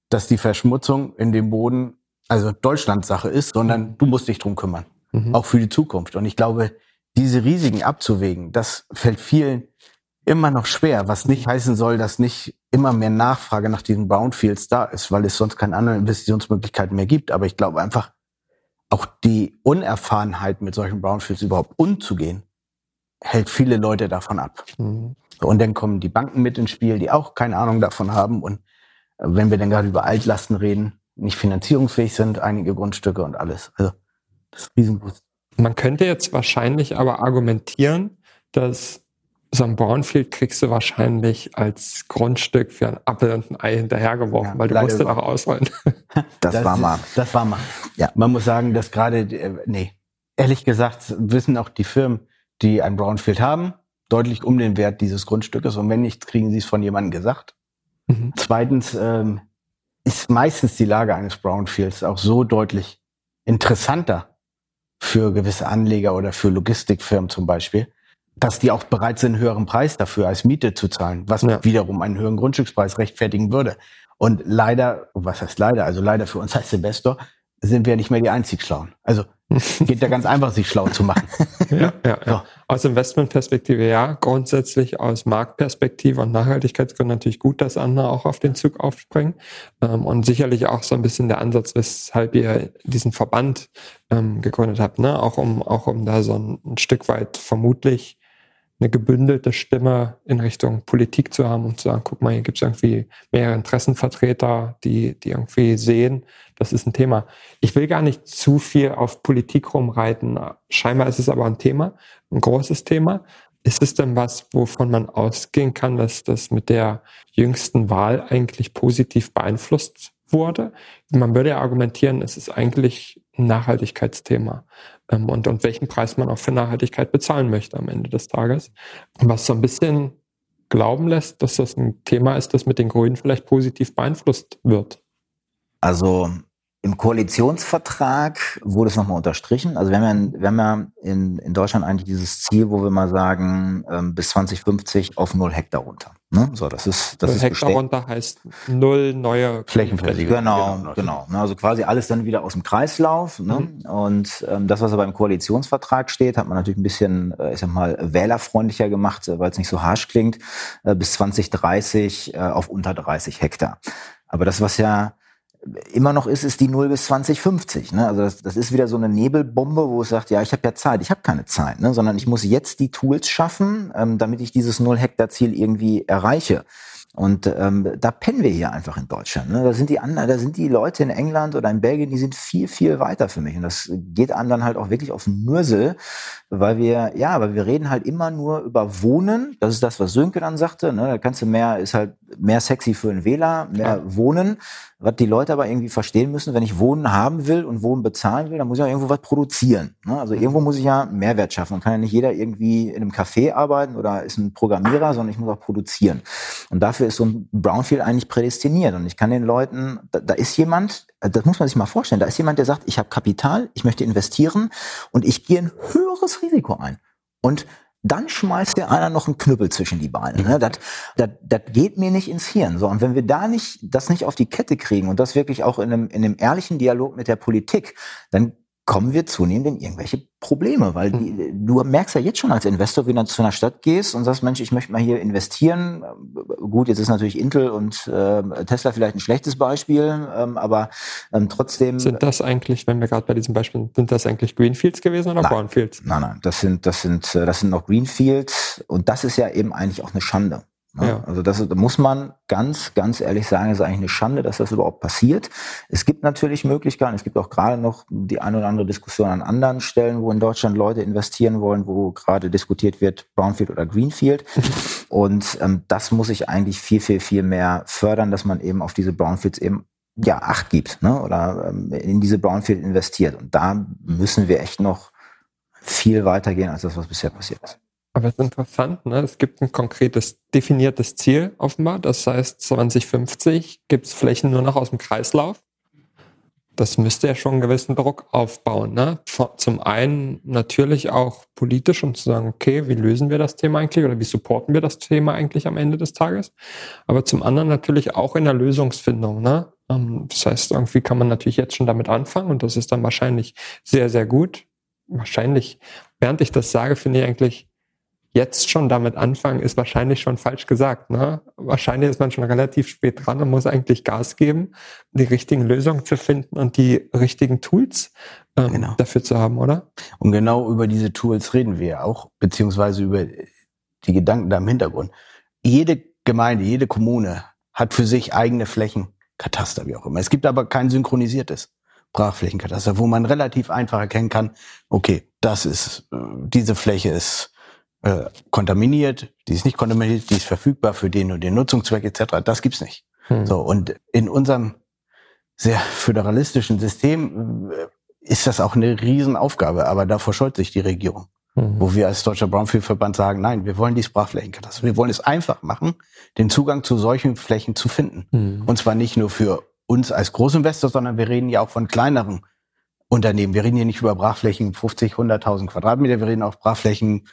Speaker 3: dass die Verschmutzung in dem Boden also Deutschlands Sache ist, sondern du musst dich drum kümmern. Mhm. Auch für die Zukunft. Und ich glaube, diese Risiken abzuwägen, das fällt vielen immer noch schwer, was nicht heißen soll, dass nicht immer mehr Nachfrage nach diesen Brownfields da ist, weil es sonst keine anderen Investitionsmöglichkeiten mehr gibt. Aber ich glaube einfach, auch die Unerfahrenheit, mit solchen Brownfields überhaupt umzugehen, hält viele Leute davon ab. Mhm. Und dann kommen die Banken mit ins Spiel, die auch keine Ahnung davon haben. Und wenn wir dann gerade über Altlasten reden, nicht finanzierungsfähig sind, einige Grundstücke und alles. Also das ist riesengroß.
Speaker 1: Man könnte jetzt wahrscheinlich aber argumentieren, dass so ein Brownfield kriegst du wahrscheinlich als Grundstück für ein Apfel und ein Ei hinterhergeworfen, ja, weil du musst den auch ausrollen.
Speaker 3: Das, das war mal. Das war mal. Ja. Man muss sagen, dass gerade, äh, nee, ehrlich gesagt, wissen auch die Firmen, die ein Brownfield haben, deutlich um den Wert dieses Grundstückes. Und wenn nicht, kriegen sie es von jemandem gesagt. Mhm. Zweitens ähm, ist meistens die Lage eines Brownfields auch so deutlich interessanter für gewisse Anleger oder für Logistikfirmen zum Beispiel, dass die auch bereit sind, einen höheren Preis dafür als Miete zu zahlen, was ja. wiederum einen höheren Grundstückspreis rechtfertigen würde. Und leider, was heißt leider, also leider für uns als Investor, sind wir nicht mehr die einzig Schlauen. Also geht ja ganz einfach, sich schlau zu machen.
Speaker 1: ja, ja, ja. So. Aus Investmentperspektive ja, grundsätzlich aus Marktperspektive und Nachhaltigkeitsgründen natürlich gut, dass andere auch auf den Zug aufspringen. Ähm, und sicherlich auch so ein bisschen der Ansatz, weshalb ihr diesen Verband ähm, gegründet habt, ne? Auch um, auch um da so ein Stück weit vermutlich eine gebündelte Stimme in Richtung Politik zu haben und zu sagen, guck mal, hier gibt es irgendwie mehrere Interessenvertreter, die, die irgendwie sehen, das ist ein Thema. Ich will gar nicht zu viel auf Politik rumreiten. Scheinbar ist es aber ein Thema, ein großes Thema. Ist es denn was, wovon man ausgehen kann, dass das mit der jüngsten Wahl eigentlich positiv beeinflusst wurde? Man würde ja argumentieren, es ist eigentlich Nachhaltigkeitsthema ähm, und, und welchen Preis man auch für Nachhaltigkeit bezahlen möchte am Ende des Tages. Was so ein bisschen glauben lässt, dass das ein Thema ist, das mit den Grünen vielleicht positiv beeinflusst wird.
Speaker 2: Also im Koalitionsvertrag wurde es nochmal unterstrichen. Also wir haben ja, wir haben ja in, in Deutschland eigentlich dieses Ziel, wo wir mal sagen, ähm, bis 2050 auf null Hektar runter. Ne? So, das ist, das
Speaker 1: null
Speaker 2: ist
Speaker 1: Hektar runter heißt null neue
Speaker 2: Flächenfläche. Genau, genau. genau. Ne? Also quasi alles dann wieder aus dem Kreislauf. Ne? Mhm. Und ähm, das, was aber im Koalitionsvertrag steht, hat man natürlich ein bisschen, äh, ich sag mal, wählerfreundlicher gemacht, äh, weil es nicht so harsch klingt, äh, bis 2030 äh, auf unter 30 Hektar. Aber das, was ja immer noch ist, ist die 0 bis 2050. Ne? Also das, das ist wieder so eine Nebelbombe, wo es sagt, ja, ich habe ja Zeit. Ich habe keine Zeit, ne? sondern ich muss jetzt die Tools schaffen, ähm, damit ich dieses Null-Hektar-Ziel irgendwie erreiche. Und ähm, da pennen wir hier einfach in Deutschland. Ne? Da sind die anderen, da sind die Leute in England oder in Belgien, die sind viel, viel weiter für mich. Und das geht einem dann halt auch wirklich auf den Mürsel, weil wir, ja, weil wir reden halt immer nur über Wohnen. Das ist das, was Sönke dann sagte. Ne? Da kannst du mehr, ist halt mehr sexy für einen Wähler, mehr ja. Wohnen. Was die Leute aber irgendwie verstehen müssen, wenn ich Wohnen haben will und Wohnen bezahlen will, dann muss ich auch irgendwo was produzieren. Ne? Also irgendwo muss ich ja Mehrwert schaffen. Man kann ja nicht jeder irgendwie in einem Café arbeiten oder ist ein Programmierer, sondern ich muss auch produzieren. Und dafür ist so ein Brownfield eigentlich prädestiniert. Und ich kann den Leuten, da, da ist jemand, das muss man sich mal vorstellen, da ist jemand, der sagt, ich habe Kapital, ich möchte investieren und ich gehe ein höheres Risiko ein. Und dann schmeißt der einer noch einen Knüppel zwischen die Beine. Ne? Das, das, das geht mir nicht ins Hirn. So, und wenn wir da nicht, das nicht auf die Kette kriegen und das wirklich auch in einem, in einem ehrlichen Dialog mit der Politik, dann kommen wir zunehmend in irgendwelche Probleme, weil die, hm. du merkst ja jetzt schon als Investor, wenn du zu einer Stadt gehst und sagst, Mensch, ich möchte mal hier investieren. Gut, jetzt ist natürlich Intel und äh, Tesla vielleicht ein schlechtes Beispiel, ähm, aber ähm, trotzdem.
Speaker 1: Sind das eigentlich, wenn wir gerade bei diesem Beispiel, sind das eigentlich Greenfields gewesen oder
Speaker 2: nein,
Speaker 1: Brownfields?
Speaker 2: Nein, nein, das sind, das sind, äh, das sind noch Greenfields und das ist ja eben eigentlich auch eine Schande. Ne? Ja. Also das da muss man ganz, ganz ehrlich sagen, ist eigentlich eine Schande, dass das überhaupt passiert. Es gibt natürlich Möglichkeiten, es gibt auch gerade noch die ein oder andere Diskussion an anderen Stellen, wo in Deutschland Leute investieren wollen, wo gerade diskutiert wird, Brownfield oder Greenfield. Und ähm, das muss ich eigentlich viel, viel, viel mehr fördern, dass man eben auf diese Brownfields eben ja, Acht gibt ne? oder ähm, in diese Brownfield investiert. Und da müssen wir echt noch viel weitergehen als das, was bisher passiert ist.
Speaker 1: Aber es ist interessant, ne? es gibt ein konkretes, definiertes Ziel offenbar. Das heißt, 2050 gibt es Flächen nur noch aus dem Kreislauf. Das müsste ja schon einen gewissen Druck aufbauen. Ne? Zum einen natürlich auch politisch, um zu sagen, okay, wie lösen wir das Thema eigentlich oder wie supporten wir das Thema eigentlich am Ende des Tages? Aber zum anderen natürlich auch in der Lösungsfindung. Ne? Ähm, das heißt, irgendwie kann man natürlich jetzt schon damit anfangen und das ist dann wahrscheinlich sehr, sehr gut. Wahrscheinlich, während ich das sage, finde ich eigentlich jetzt schon damit anfangen, ist wahrscheinlich schon falsch gesagt. Ne? Wahrscheinlich ist man schon relativ spät dran und muss eigentlich Gas geben, die richtigen Lösungen zu finden und die richtigen Tools ähm, genau. dafür zu haben, oder?
Speaker 3: Und genau über diese Tools reden wir auch, beziehungsweise über die Gedanken da im Hintergrund. Jede Gemeinde, jede Kommune hat für sich eigene Flächenkataster, wie auch immer. Es gibt aber kein synchronisiertes Brachflächenkataster, wo man relativ einfach erkennen kann, okay, das ist, äh, diese Fläche ist äh, kontaminiert, die ist nicht kontaminiert, die ist verfügbar für den und den Nutzungszweck etc. Das gibt's nicht. Hm. So und in unserem sehr föderalistischen System äh, ist das auch eine Riesenaufgabe, aber davor scheut sich die Regierung. Mhm. Wo wir als Deutscher Brownfield-Verband sagen, nein, wir wollen die Sprachflächenkatastrophe. Wir wollen es einfach machen, den Zugang zu solchen Flächen zu finden. Mhm. Und zwar nicht nur für uns als Großinvestor, sondern wir reden ja auch von kleineren Unternehmen. Wir reden hier nicht über Brachflächen 50, 100.000 Quadratmeter, wir reden auch Brachflächen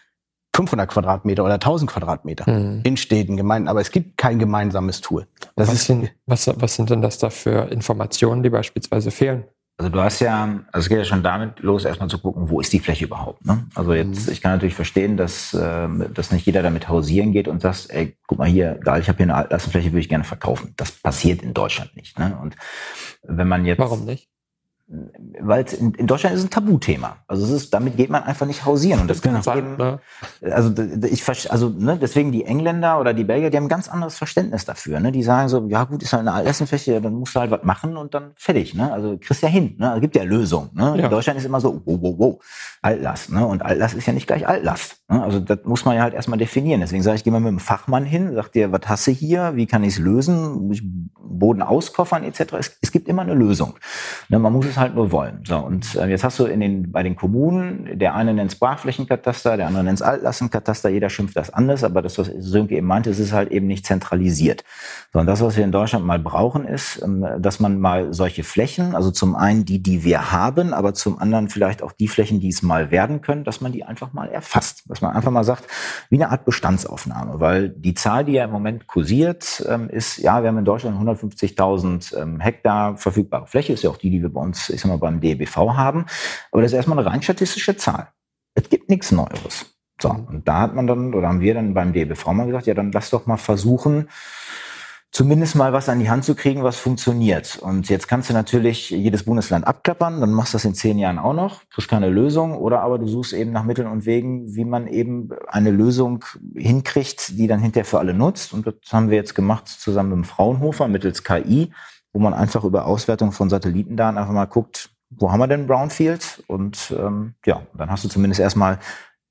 Speaker 3: 500 Quadratmeter oder 1000 Quadratmeter mhm. in Städten, Gemeinden. Aber es gibt kein gemeinsames Tool.
Speaker 1: Das was, sind, was, was sind denn das da für Informationen, die beispielsweise fehlen?
Speaker 2: Also du hast ja, also es geht ja schon damit los, erstmal zu gucken, wo ist die Fläche überhaupt. Ne? Also jetzt, mhm. ich kann natürlich verstehen, dass, äh, dass nicht jeder damit hausieren geht und sagt, ey, guck mal hier, geil, ich habe hier eine Altlastenfläche, würde ich gerne verkaufen. Das passiert in Deutschland nicht. Ne? Und wenn man jetzt.
Speaker 1: Warum nicht?
Speaker 2: Weil in, in Deutschland ist es ein Tabuthema. Also es ist, damit geht man einfach nicht hausieren. Und das kann eben, ne? also ich also ne, deswegen die Engländer oder die Belgier, die haben ein ganz anderes Verständnis dafür. Ne? Die sagen so, ja gut, ist halt eine Altlassenfläche, dann musst du halt was machen und dann fertig. Ne? Also kriegst ja hin. Ne? Es gibt ja Lösungen. Ne? Ja. In Deutschland ist immer so, wow, wow, wow, Altlast. Ne? Und Altlast ist ja nicht gleich Altlast. Ne? Also das muss man ja halt erstmal definieren. Deswegen sage ich, geh mal mit einem Fachmann hin, sag dir, was hast du hier, wie kann ich es lösen, Boden auskoffern etc. Es, es gibt immer eine Lösung. Ne, man muss es halt nur wollen. So, und äh, jetzt hast du in den, bei den Kommunen, der eine nennt es Brachflächenkataster, der andere nennt es Altlassenkataster, jeder schimpft das anders, aber das, was Sönke eben meinte, es ist halt eben nicht zentralisiert. Sondern das, was wir in Deutschland mal brauchen, ist, ähm, dass man mal solche Flächen, also zum einen die, die wir haben, aber zum anderen vielleicht auch die Flächen, die es mal werden können, dass man die einfach mal erfasst. Dass man einfach mal sagt, wie eine Art Bestandsaufnahme. Weil die Zahl, die ja im Moment kursiert, ähm, ist, ja, wir haben in Deutschland 150 250.000 ähm, Hektar verfügbare Fläche, ist ja auch die, die wir bei uns, ich sag mal, beim DBV haben. Aber das ist erstmal eine rein statistische Zahl. Es gibt nichts Neues. So, mhm. und da hat man dann, oder haben wir dann beim DBV mal gesagt, ja, dann lass doch mal versuchen, zumindest mal was an die Hand zu kriegen, was funktioniert. Und jetzt kannst du natürlich jedes Bundesland abklappern, dann machst du das in zehn Jahren auch noch, kriegst keine Lösung, oder aber du suchst eben nach Mitteln und Wegen, wie man eben eine Lösung hinkriegt, die dann hinterher für alle nutzt. Und das haben wir jetzt gemacht zusammen mit dem Fraunhofer mittels KI, wo man einfach über Auswertung von Satellitendaten einfach mal guckt, wo haben wir denn Brownfield? Und ähm, ja, dann hast du zumindest erstmal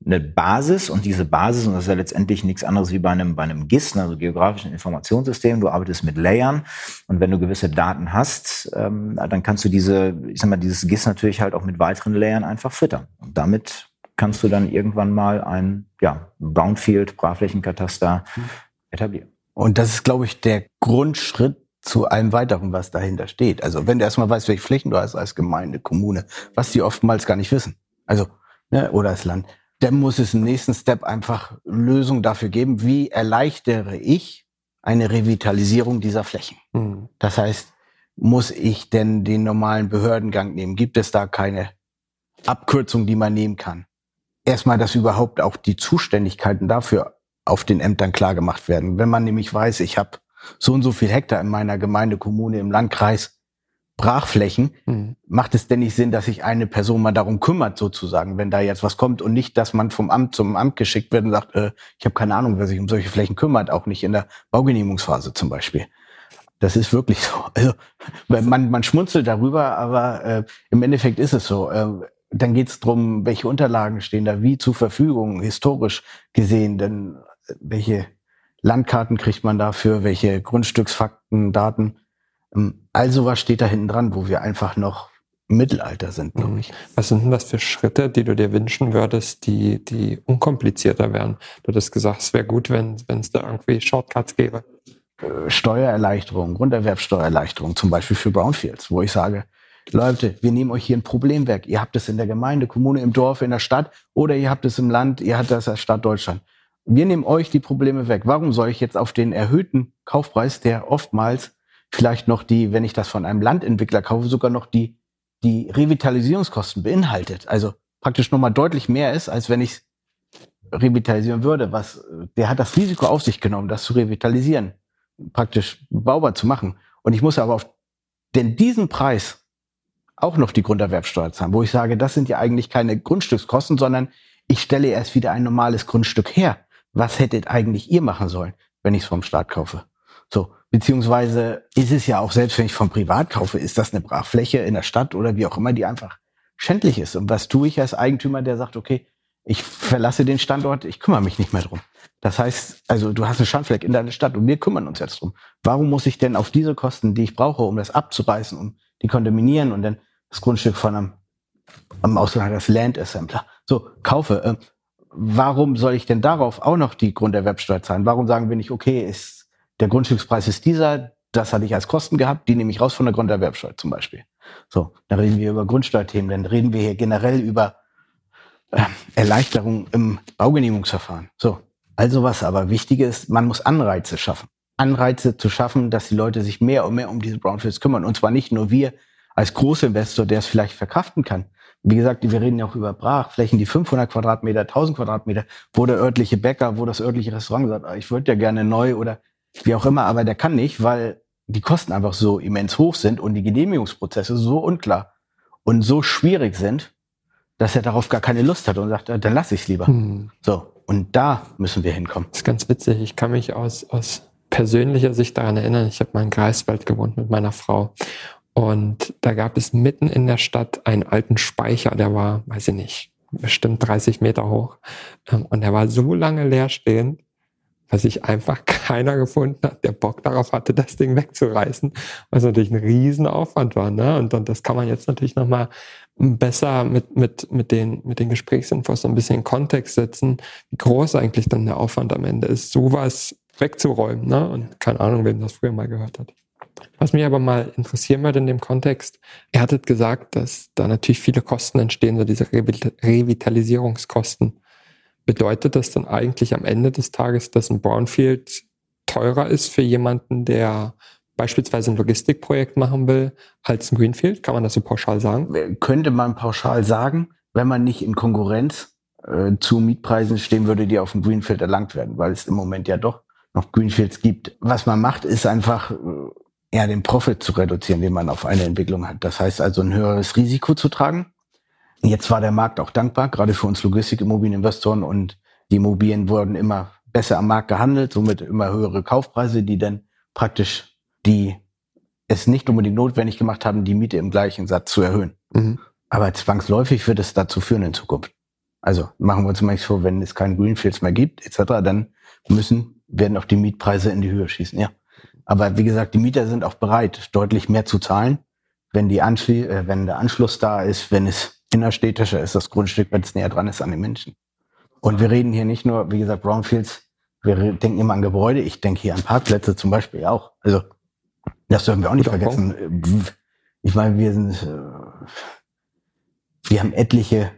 Speaker 2: eine Basis und diese Basis, und das ist ja letztendlich nichts anderes wie bei einem, bei einem GIS, also geografischen Informationssystem, du arbeitest mit Layern und wenn du gewisse Daten hast, ähm, dann kannst du diese, ich sag mal, dieses GIS natürlich halt auch mit weiteren Layern einfach füttern. Und damit kannst du dann irgendwann mal ein ja, Brownfield, Brachflächenkataster etablieren.
Speaker 3: Und das ist, glaube ich, der Grundschritt zu allem weiteren, was dahinter steht. Also wenn du erstmal weißt, welche Flächen du hast als Gemeinde, Kommune, was die oftmals gar nicht wissen. Also, ne, oder als Land dann muss es im nächsten Step einfach Lösungen dafür geben, wie erleichtere ich eine Revitalisierung dieser Flächen. Mhm. Das heißt, muss ich denn den normalen Behördengang nehmen? Gibt es da keine Abkürzung, die man nehmen kann? Erstmal, dass überhaupt auch die Zuständigkeiten dafür auf den Ämtern klar gemacht werden. Wenn man nämlich weiß, ich habe so und so viel Hektar in meiner Gemeinde, Kommune, im Landkreis, Brachflächen, mhm. macht es denn nicht Sinn, dass sich eine Person mal darum kümmert, sozusagen, wenn da jetzt was kommt und nicht, dass man vom Amt zum Amt geschickt wird und sagt, äh, ich habe keine Ahnung, wer sich um solche Flächen kümmert, auch nicht in der Baugenehmigungsphase zum Beispiel. Das ist wirklich so. Also, man, man schmunzelt darüber, aber äh, im Endeffekt ist es so. Äh, dann geht es darum, welche Unterlagen stehen da wie zur Verfügung, historisch gesehen, denn äh, welche Landkarten kriegt man dafür, welche Grundstücksfakten, Daten also was steht da hinten dran, wo wir einfach noch im Mittelalter sind, glaube mhm. ich.
Speaker 1: Was sind denn das für Schritte, die du dir wünschen würdest, die, die unkomplizierter wären? Du hast gesagt, es wäre gut, wenn es da irgendwie Shortcuts gäbe.
Speaker 3: Äh, Steuererleichterung, Grunderwerbsteuererleichterung, zum Beispiel für Brownfields, wo ich sage, Leute, wir nehmen euch hier ein Problem weg. Ihr habt es in der Gemeinde, Kommune, im Dorf, in der Stadt oder ihr habt es im Land, ihr habt das als Stadt Deutschland. Wir nehmen euch die Probleme weg. Warum soll ich jetzt auf den erhöhten Kaufpreis, der oftmals vielleicht noch die, wenn ich das von einem Landentwickler kaufe, sogar noch die, die Revitalisierungskosten beinhaltet. Also praktisch nochmal deutlich mehr ist, als wenn ich revitalisieren würde, was, der hat das Risiko auf sich genommen, das zu revitalisieren, praktisch baubar zu machen. Und ich muss aber auf denn diesen Preis auch noch die Grunderwerbsteuer zahlen, wo ich sage, das sind ja eigentlich keine Grundstückskosten, sondern ich stelle erst wieder ein normales Grundstück her. Was hättet eigentlich ihr machen sollen, wenn ich es vom Staat kaufe? So, beziehungsweise ist es ja auch, selbst wenn ich vom Privat kaufe, ist das eine Brachfläche in der Stadt oder wie auch immer, die einfach schändlich ist. Und was tue ich als Eigentümer, der sagt, okay, ich verlasse den Standort, ich kümmere mich nicht mehr drum. Das heißt, also du hast einen Schandfleck in deiner Stadt und wir kümmern uns jetzt drum. Warum muss ich denn auf diese Kosten, die ich brauche, um das abzureißen, um die kontaminieren und dann das Grundstück von einem, einem Ausland, das Land Assembler, so kaufe? Äh, warum soll ich denn darauf auch noch die Grunderwerbsteuer zahlen? Warum sagen wir nicht, okay, ist, der Grundstückspreis ist dieser, das hatte ich als Kosten gehabt, die nehme ich raus von der Grunderwerbsteuer zum Beispiel. So, dann reden wir über Grundsteuerthemen, dann reden wir hier generell über äh, Erleichterung im Baugenehmigungsverfahren. So, also was aber wichtig ist, man muss Anreize schaffen. Anreize zu schaffen, dass die Leute sich mehr und mehr um diese Brownfields kümmern. Und zwar nicht nur wir als Großinvestor, der es vielleicht verkraften kann. Wie gesagt, wir reden ja auch über Brachflächen, die 500 Quadratmeter, 1000 Quadratmeter, wo der örtliche Bäcker, wo das örtliche Restaurant sagt, ah, ich würde ja gerne neu oder wie auch immer, aber der kann nicht, weil die Kosten einfach so immens hoch sind und die Genehmigungsprozesse so unklar und so schwierig sind, dass er darauf gar keine Lust hat und sagt, dann lass ich es lieber. Hm. So, und da müssen wir hinkommen.
Speaker 1: Das ist ganz witzig. Ich kann mich aus, aus persönlicher Sicht daran erinnern, ich habe mal in Greifswald gewohnt mit meiner Frau. Und da gab es mitten in der Stadt einen alten Speicher, der war, weiß ich nicht, bestimmt 30 Meter hoch. Ähm, und der war so lange leer stehend, weil sich einfach keiner gefunden hat, der Bock darauf hatte, das Ding wegzureißen, was natürlich ein Riesenaufwand war. Ne? Und, und das kann man jetzt natürlich nochmal besser mit, mit, mit, den, mit den Gesprächsinfos so ein bisschen in Kontext setzen, wie groß eigentlich dann der Aufwand am Ende ist, sowas wegzuräumen. Ne? Und keine Ahnung, wem das früher mal gehört hat. Was mich aber mal interessieren würde in dem Kontext, er hattet gesagt, dass da natürlich viele Kosten entstehen, so diese Revitalisierungskosten. Bedeutet das dann eigentlich am Ende des Tages, dass ein Brownfield teurer ist für jemanden, der beispielsweise ein Logistikprojekt machen will, als ein Greenfield? Kann man das so pauschal sagen?
Speaker 3: Könnte man pauschal sagen, wenn man nicht in Konkurrenz äh, zu Mietpreisen stehen würde, die auf dem Greenfield erlangt werden, weil es im Moment ja doch noch Greenfields gibt. Was man macht, ist einfach äh, den Profit zu reduzieren, den man auf eine Entwicklung hat. Das heißt also ein höheres Risiko zu tragen. Jetzt war der Markt auch dankbar, gerade für uns Logistikimmobilieninvestoren und die Immobilien wurden immer besser am Markt gehandelt, somit immer höhere Kaufpreise, die dann praktisch die es nicht unbedingt notwendig gemacht haben, die Miete im gleichen Satz zu erhöhen. Mhm. Aber zwangsläufig wird es dazu führen in Zukunft. Also machen wir uns mal nicht vor, wenn es keinen Greenfields mehr gibt, etc., dann müssen, werden auch die Mietpreise in die Höhe schießen, ja. Aber wie gesagt, die Mieter sind auch bereit, deutlich mehr zu zahlen, wenn die Anschli äh, wenn der Anschluss da ist, wenn es innerstädtischer ist, das Grundstück, wenn es näher dran ist an den Menschen. Und wir reden hier nicht nur, wie gesagt, Brownfields, wir denken immer an Gebäude, ich denke hier an Parkplätze zum Beispiel auch. Also das dürfen wir auch nicht vergessen. Ich meine, wir sind, äh, wir haben etliche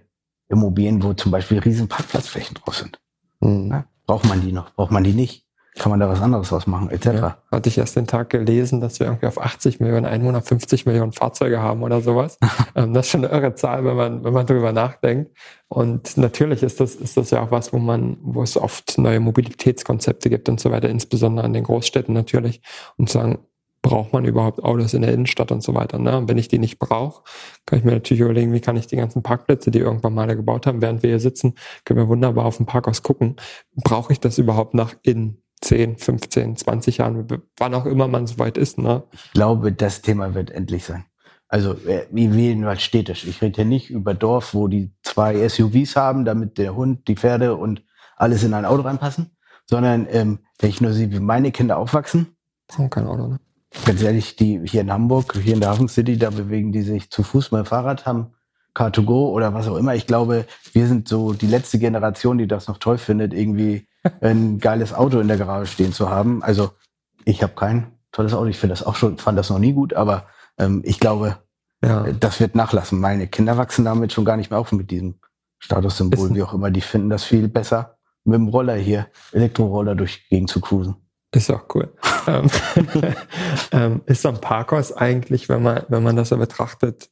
Speaker 3: Immobilien, wo zum Beispiel riesen Parkplatzflächen drauf sind. Mhm. Braucht man die noch? Braucht man die nicht? Kann man da was anderes draus machen, etc. Ja,
Speaker 1: hatte ich erst den Tag gelesen, dass wir irgendwie auf 80 Millionen Einwohner 50 Millionen Fahrzeuge haben oder sowas. Ähm, das ist schon eine irre Zahl, wenn man, wenn man drüber nachdenkt. Und natürlich ist das, ist das ja auch was, wo man, wo es oft neue Mobilitätskonzepte gibt und so weiter, insbesondere an den Großstädten natürlich. Und sagen, braucht man überhaupt Autos in der Innenstadt und so weiter. Ne? Und wenn ich die nicht brauche, kann ich mir natürlich überlegen, wie kann ich die ganzen Parkplätze, die irgendwann mal gebaut haben, während wir hier sitzen, können wir wunderbar auf dem Parkhaus gucken. Brauche ich das überhaupt nach in 10, 15, 20 Jahren, wann auch immer man so weit ist? Ne?
Speaker 3: Ich glaube, das Thema wird endlich sein. Also äh, wie wählen wir städtisch. Ich rede hier nicht über Dorf, wo die zwei SUVs haben, damit der Hund, die Pferde und alles in ein Auto reinpassen, sondern ähm, wenn ich nur sehe, wie meine Kinder aufwachsen.
Speaker 1: Brauchen kein Auto, ne?
Speaker 3: ganz ehrlich, die hier in Hamburg, hier in der Hafen City, da bewegen die sich zu Fuß mit dem Fahrrad, haben Car2Go oder was auch immer. Ich glaube, wir sind so die letzte Generation, die das noch toll findet, irgendwie ein geiles Auto in der Garage stehen zu haben. Also ich habe kein tolles Auto. Ich finde das auch schon, fand das noch nie gut, aber ähm, ich glaube, ja. das wird nachlassen. Meine Kinder wachsen damit schon gar nicht mehr auf mit diesem Statussymbol, wie auch immer. Die finden das viel besser, mit dem Roller hier, Elektroroller durch die Gegend zu cruisen.
Speaker 1: Ist auch cool. Ähm, ähm, ist so ein Parkhaus eigentlich, wenn man, wenn man das so betrachtet,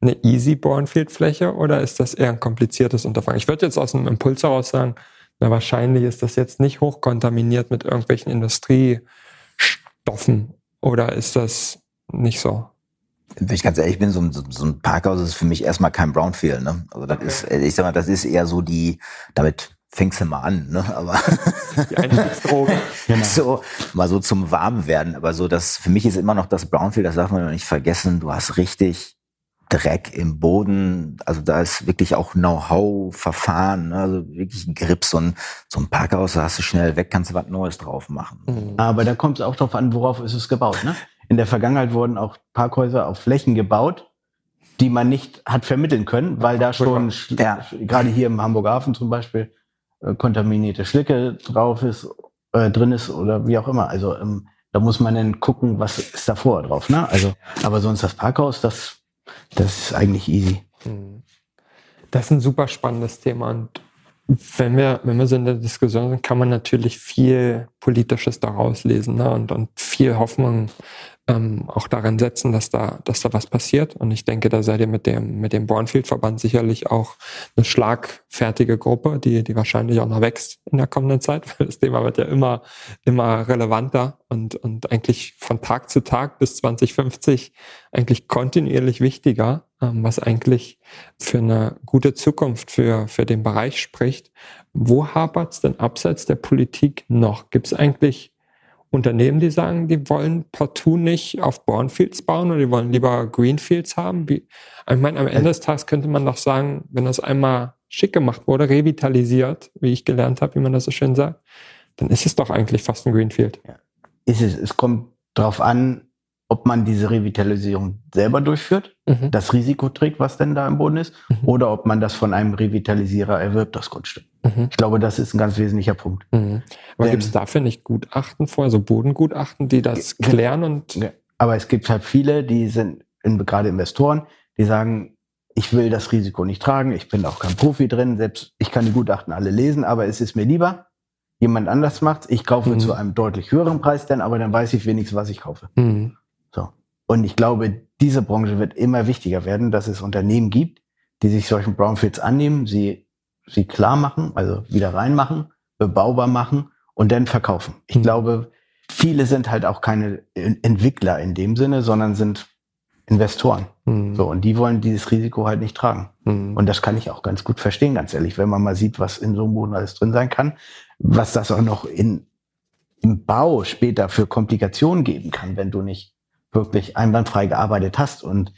Speaker 1: eine easy Bornfield-Fläche oder ist das eher ein kompliziertes Unterfangen? Ich würde jetzt aus dem Impuls heraus sagen, na, wahrscheinlich ist das jetzt nicht hochkontaminiert mit irgendwelchen Industriestoffen. Oder ist das nicht so?
Speaker 2: Wenn ich ganz ehrlich bin, so ein, so ein Parkhaus ist für mich erstmal kein Brownfield. Ne? Also das okay. ist, ich sag mal, das ist eher so die, damit fängst du mal an, ne? Aber die genau. so mal so zum Warmwerden. Aber so das für mich ist immer noch das Brownfield, das darf man nicht vergessen. Du hast richtig Dreck im Boden. Also da ist wirklich auch Know-how, Verfahren, ne? also wirklich ein Grip. So ein, so ein Parkhaus, da hast du schnell weg, kannst du was Neues drauf machen.
Speaker 3: Mhm. Aber da kommt es auch drauf an, worauf ist es gebaut. Ne? In der Vergangenheit wurden auch Parkhäuser auf Flächen gebaut, die man nicht hat vermitteln können, weil da schon, ja. gerade hier im Hamburger Hafen zum Beispiel, äh, kontaminierte Schlicke drauf ist, äh, drin ist oder wie auch immer. Also ähm, da muss man dann gucken, was ist davor drauf. Ne? Also, aber sonst das Parkhaus, das, das ist eigentlich easy. Hm.
Speaker 1: Das ist ein super spannendes Thema und wenn wir, wenn wir so in der Diskussion sind, kann man natürlich viel Politisches daraus lesen ne? und, und viel Hoffnung ähm, auch daran setzen, dass da, dass da was passiert. Und ich denke, da seid ihr mit dem, mit dem Bornfield-Verband sicherlich auch eine schlagfertige Gruppe, die, die wahrscheinlich auch noch wächst in der kommenden Zeit, weil das Thema wird ja immer, immer relevanter und, und eigentlich von Tag zu Tag bis 2050 eigentlich kontinuierlich wichtiger, ähm, was eigentlich für eine gute Zukunft für, für den Bereich spricht. Wo hapert es denn abseits der Politik noch? Gibt es eigentlich Unternehmen, die sagen, die wollen partout nicht auf Bornfields bauen oder die wollen lieber Greenfields haben. Wie, ich meine, am Ende des Tages könnte man doch sagen, wenn das einmal schick gemacht wurde, revitalisiert, wie ich gelernt habe, wie man das so schön sagt, dann ist es doch eigentlich fast ein Greenfield. Ja.
Speaker 3: Ist es. Es kommt darauf an, ob man diese Revitalisierung selber durchführt, mhm. das Risiko trägt, was denn da im Boden ist, mhm. oder ob man das von einem Revitalisierer erwirbt, das Grundstück. Mhm. Ich glaube, das ist ein ganz wesentlicher Punkt.
Speaker 1: Mhm. Aber gibt es dafür nicht Gutachten vor, also Bodengutachten, die das klären und.
Speaker 3: Aber es gibt halt viele, die sind in, gerade Investoren, die sagen, ich will das Risiko nicht tragen, ich bin auch kein Profi drin, selbst ich kann die Gutachten alle lesen, aber es ist mir lieber, jemand anders macht. Ich kaufe mhm. zu einem deutlich höheren Preis denn, aber dann weiß ich wenigstens, was ich kaufe. Mhm. So. Und ich glaube, diese Branche wird immer wichtiger werden, dass es Unternehmen gibt, die sich solchen Brownfields annehmen, sie, sie klar machen, also wieder reinmachen, bebaubar machen und dann verkaufen. Ich mhm. glaube, viele sind halt auch keine Entwickler in dem Sinne, sondern sind Investoren. Mhm. So, und die wollen dieses Risiko halt nicht tragen. Mhm. Und das kann ich auch ganz gut verstehen, ganz ehrlich, wenn man mal sieht, was in so einem Boden alles drin sein kann, was das auch noch in, im Bau später für Komplikationen geben kann, wenn du nicht wirklich einwandfrei gearbeitet hast. Und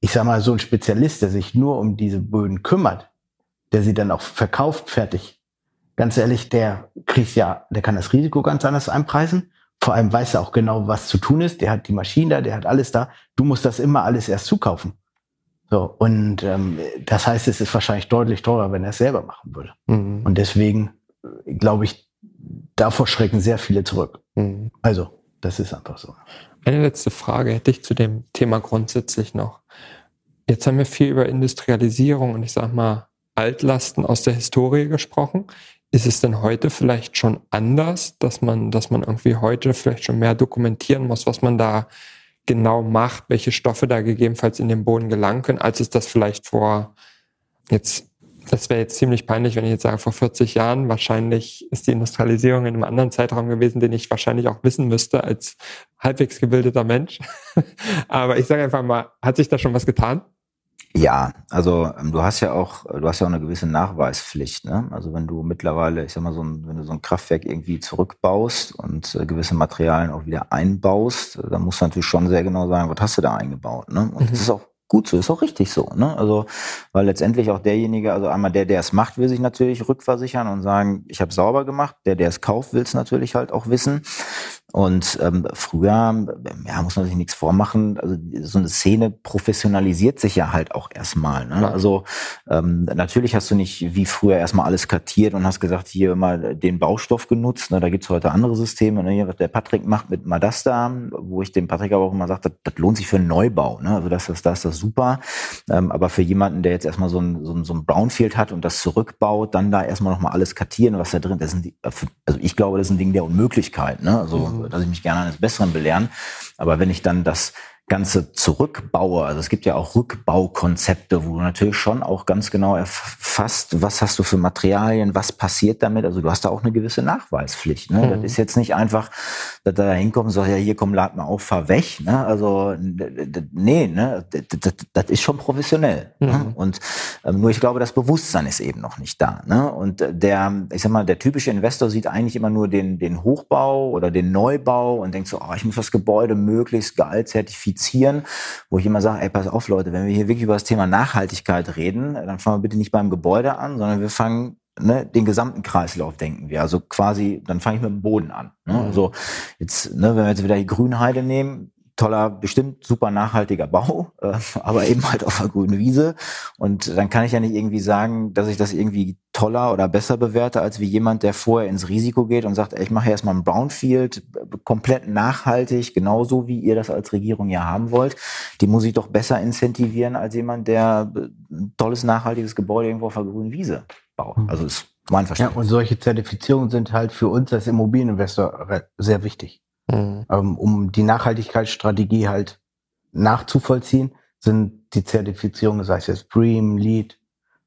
Speaker 3: ich sag mal, so ein Spezialist, der sich nur um diese Böden kümmert, der sie dann auch verkauft, fertig. Ganz ehrlich, der kriegt ja, der kann das Risiko ganz anders einpreisen. Vor allem weiß er auch genau, was zu tun ist. Der hat die Maschine da, der hat alles da. Du musst das immer alles erst zukaufen. So, und ähm, das heißt, es ist wahrscheinlich deutlich teurer, wenn er es selber machen würde. Mhm. Und deswegen äh, glaube ich, davor schrecken sehr viele zurück. Mhm. Also, das ist einfach so.
Speaker 1: Eine letzte Frage hätte ich zu dem Thema grundsätzlich noch. Jetzt haben wir viel über Industrialisierung und ich sag mal Altlasten aus der Historie gesprochen. Ist es denn heute vielleicht schon anders, dass man, dass man irgendwie heute vielleicht schon mehr dokumentieren muss, was man da genau macht, welche Stoffe da gegebenenfalls in den Boden gelangen können, als es das vielleicht vor jetzt das wäre jetzt ziemlich peinlich, wenn ich jetzt sage, vor 40 Jahren. Wahrscheinlich ist die Industrialisierung in einem anderen Zeitraum gewesen, den ich wahrscheinlich auch wissen müsste als halbwegs gebildeter Mensch. Aber ich sage einfach mal, hat sich da schon was getan?
Speaker 2: Ja, also ähm, du hast ja auch, du hast ja auch eine gewisse Nachweispflicht. Ne? Also wenn du mittlerweile, ich sag mal, so ein, wenn du so ein Kraftwerk irgendwie zurückbaust und äh, gewisse Materialien auch wieder einbaust, äh, dann musst du natürlich schon sehr genau sagen, was hast du da eingebaut. Ne? Und mhm. das ist auch gut so, ist auch richtig so. Ne? Also, weil letztendlich auch derjenige, also einmal der, der es macht, will sich natürlich rückversichern und sagen, ich habe sauber gemacht. Der, der es kauft, will es natürlich halt auch wissen. Und ähm, früher, ja, muss man sich nichts vormachen, also so eine Szene professionalisiert sich ja halt auch erstmal. Ne? Ja. Also ähm, natürlich hast du nicht wie früher erstmal alles kartiert und hast gesagt, hier immer den Baustoff genutzt. Ne? Da gibt's heute andere Systeme. Ne? Was der Patrick macht mit Madasta, wo ich dem Patrick aber auch immer sage, das, das lohnt sich für einen Neubau. Ne? Also das, das, das ist das super. Ähm, aber für jemanden, der jetzt erstmal so ein, so, ein, so ein Brownfield hat und das zurückbaut, dann da erstmal nochmal alles kartieren, was da drin ist. Also ich glaube, das ist ein Ding der Unmöglichkeit. Ne? Also mhm dass ich mich gerne eines Besseren belehren. Aber wenn ich dann das Ganze zurückbaue, also es gibt ja auch Rückbaukonzepte, wo du natürlich schon auch ganz genau erfasst, was hast du für Materialien, was passiert damit. Also du hast da auch eine gewisse Nachweispflicht. Ne? Mhm. Das ist jetzt nicht einfach, dass da hinkommt und sagt, ja, hier komm, lad mal auf, fahr weg. Ne? Also nee, ne? das, das, das ist schon professionell. Ne? Mhm. Ne? Und ähm, nur ich glaube, das Bewusstsein ist eben noch nicht da. Ne? Und der, ich sag mal, der typische Investor sieht eigentlich immer nur den, den Hochbau oder den Neubau und denkt so, oh, ich muss das Gebäude möglichst geil zertifizieren kommunizieren, wo ich immer sage, ey, pass auf Leute, wenn wir hier wirklich über das Thema Nachhaltigkeit reden, dann fangen wir bitte nicht beim Gebäude an, sondern wir fangen ne, den gesamten Kreislauf denken wir. Also quasi, dann fange ich mit dem Boden an. Ne? Also jetzt, ne, wenn wir jetzt wieder die Grünheide nehmen, toller, bestimmt super nachhaltiger Bau, äh, aber eben halt auf der grünen Wiese. Und dann kann ich ja nicht irgendwie sagen, dass ich das irgendwie toller oder besser bewerte, als wie jemand, der vorher ins Risiko geht und sagt, ey, ich mache erstmal ein Brownfield, komplett nachhaltig, genauso wie ihr das als Regierung ja haben wollt. Die muss ich doch besser incentivieren als jemand, der ein tolles, nachhaltiges Gebäude irgendwo auf der grünen Wiese baut. Hm. Also ist mein Verständnis.
Speaker 3: Ja, und solche Zertifizierungen sind halt für uns als Immobilieninvestor sehr wichtig. Mhm. Ähm, um die Nachhaltigkeitsstrategie halt nachzuvollziehen, sind die Zertifizierungen, sei es jetzt BREEAM, LEED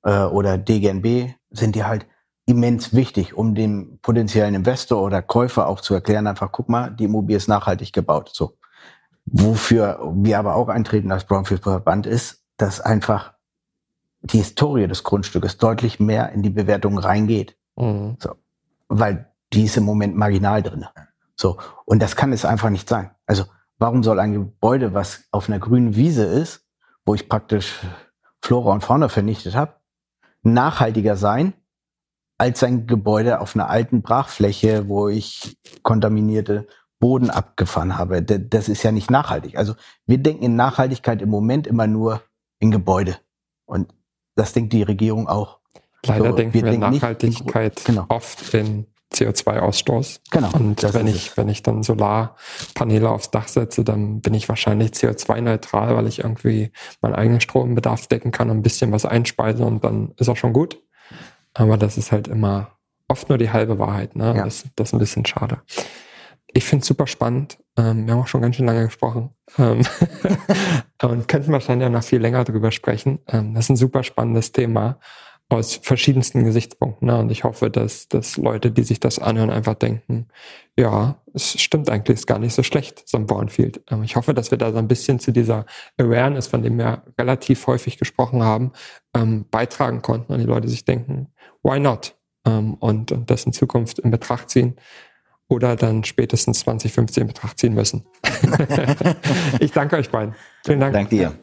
Speaker 3: äh, oder DGNB, sind die halt immens wichtig, um dem potenziellen Investor oder Käufer auch zu erklären, einfach guck mal, die Immobilie ist nachhaltig gebaut. So. Wofür wir aber auch eintreten als Brownfield-Verband ist, dass einfach die Historie des Grundstückes deutlich mehr in die Bewertung reingeht. Mhm. So. Weil die ist im Moment marginal drin. So. Und das kann es einfach nicht sein. Also, warum soll ein Gebäude, was auf einer grünen Wiese ist, wo ich praktisch Flora und Fauna vernichtet habe, nachhaltiger sein als ein Gebäude auf einer alten Brachfläche, wo ich kontaminierte Boden abgefahren habe. Das ist ja nicht nachhaltig. Also wir denken in Nachhaltigkeit im Moment immer nur in Gebäude. Und das denkt die Regierung auch.
Speaker 1: Leider so, denken wir, wir denken Nachhaltigkeit in, genau. oft in CO2-Ausstoß. Genau. Und wenn ich, wenn ich dann Solarpaneele aufs Dach setze, dann bin ich wahrscheinlich CO2-neutral, weil ich irgendwie meinen eigenen Strombedarf decken kann und ein bisschen was einspeise und dann ist auch schon gut. Aber das ist halt immer oft nur die halbe Wahrheit. Ne? Ja. Das, das ist ein bisschen schade. Ich finde es super spannend. Ähm, wir haben auch schon ganz schön lange gesprochen. Ähm und könnten wahrscheinlich auch noch viel länger drüber sprechen. Ähm, das ist ein super spannendes Thema aus verschiedensten Gesichtspunkten. Ne? Und ich hoffe, dass, dass Leute, die sich das anhören, einfach denken, ja, es stimmt eigentlich, ist gar nicht so schlecht, so ein Bornfield. Ähm, ich hoffe, dass wir da so ein bisschen zu dieser Awareness, von dem wir relativ häufig gesprochen haben, ähm, beitragen konnten und die Leute sich denken, why not? Ähm, und, und das in Zukunft in Betracht ziehen oder dann spätestens 2015 in Betracht ziehen müssen. ich danke euch beiden.
Speaker 2: Vielen Dank. Danke dir.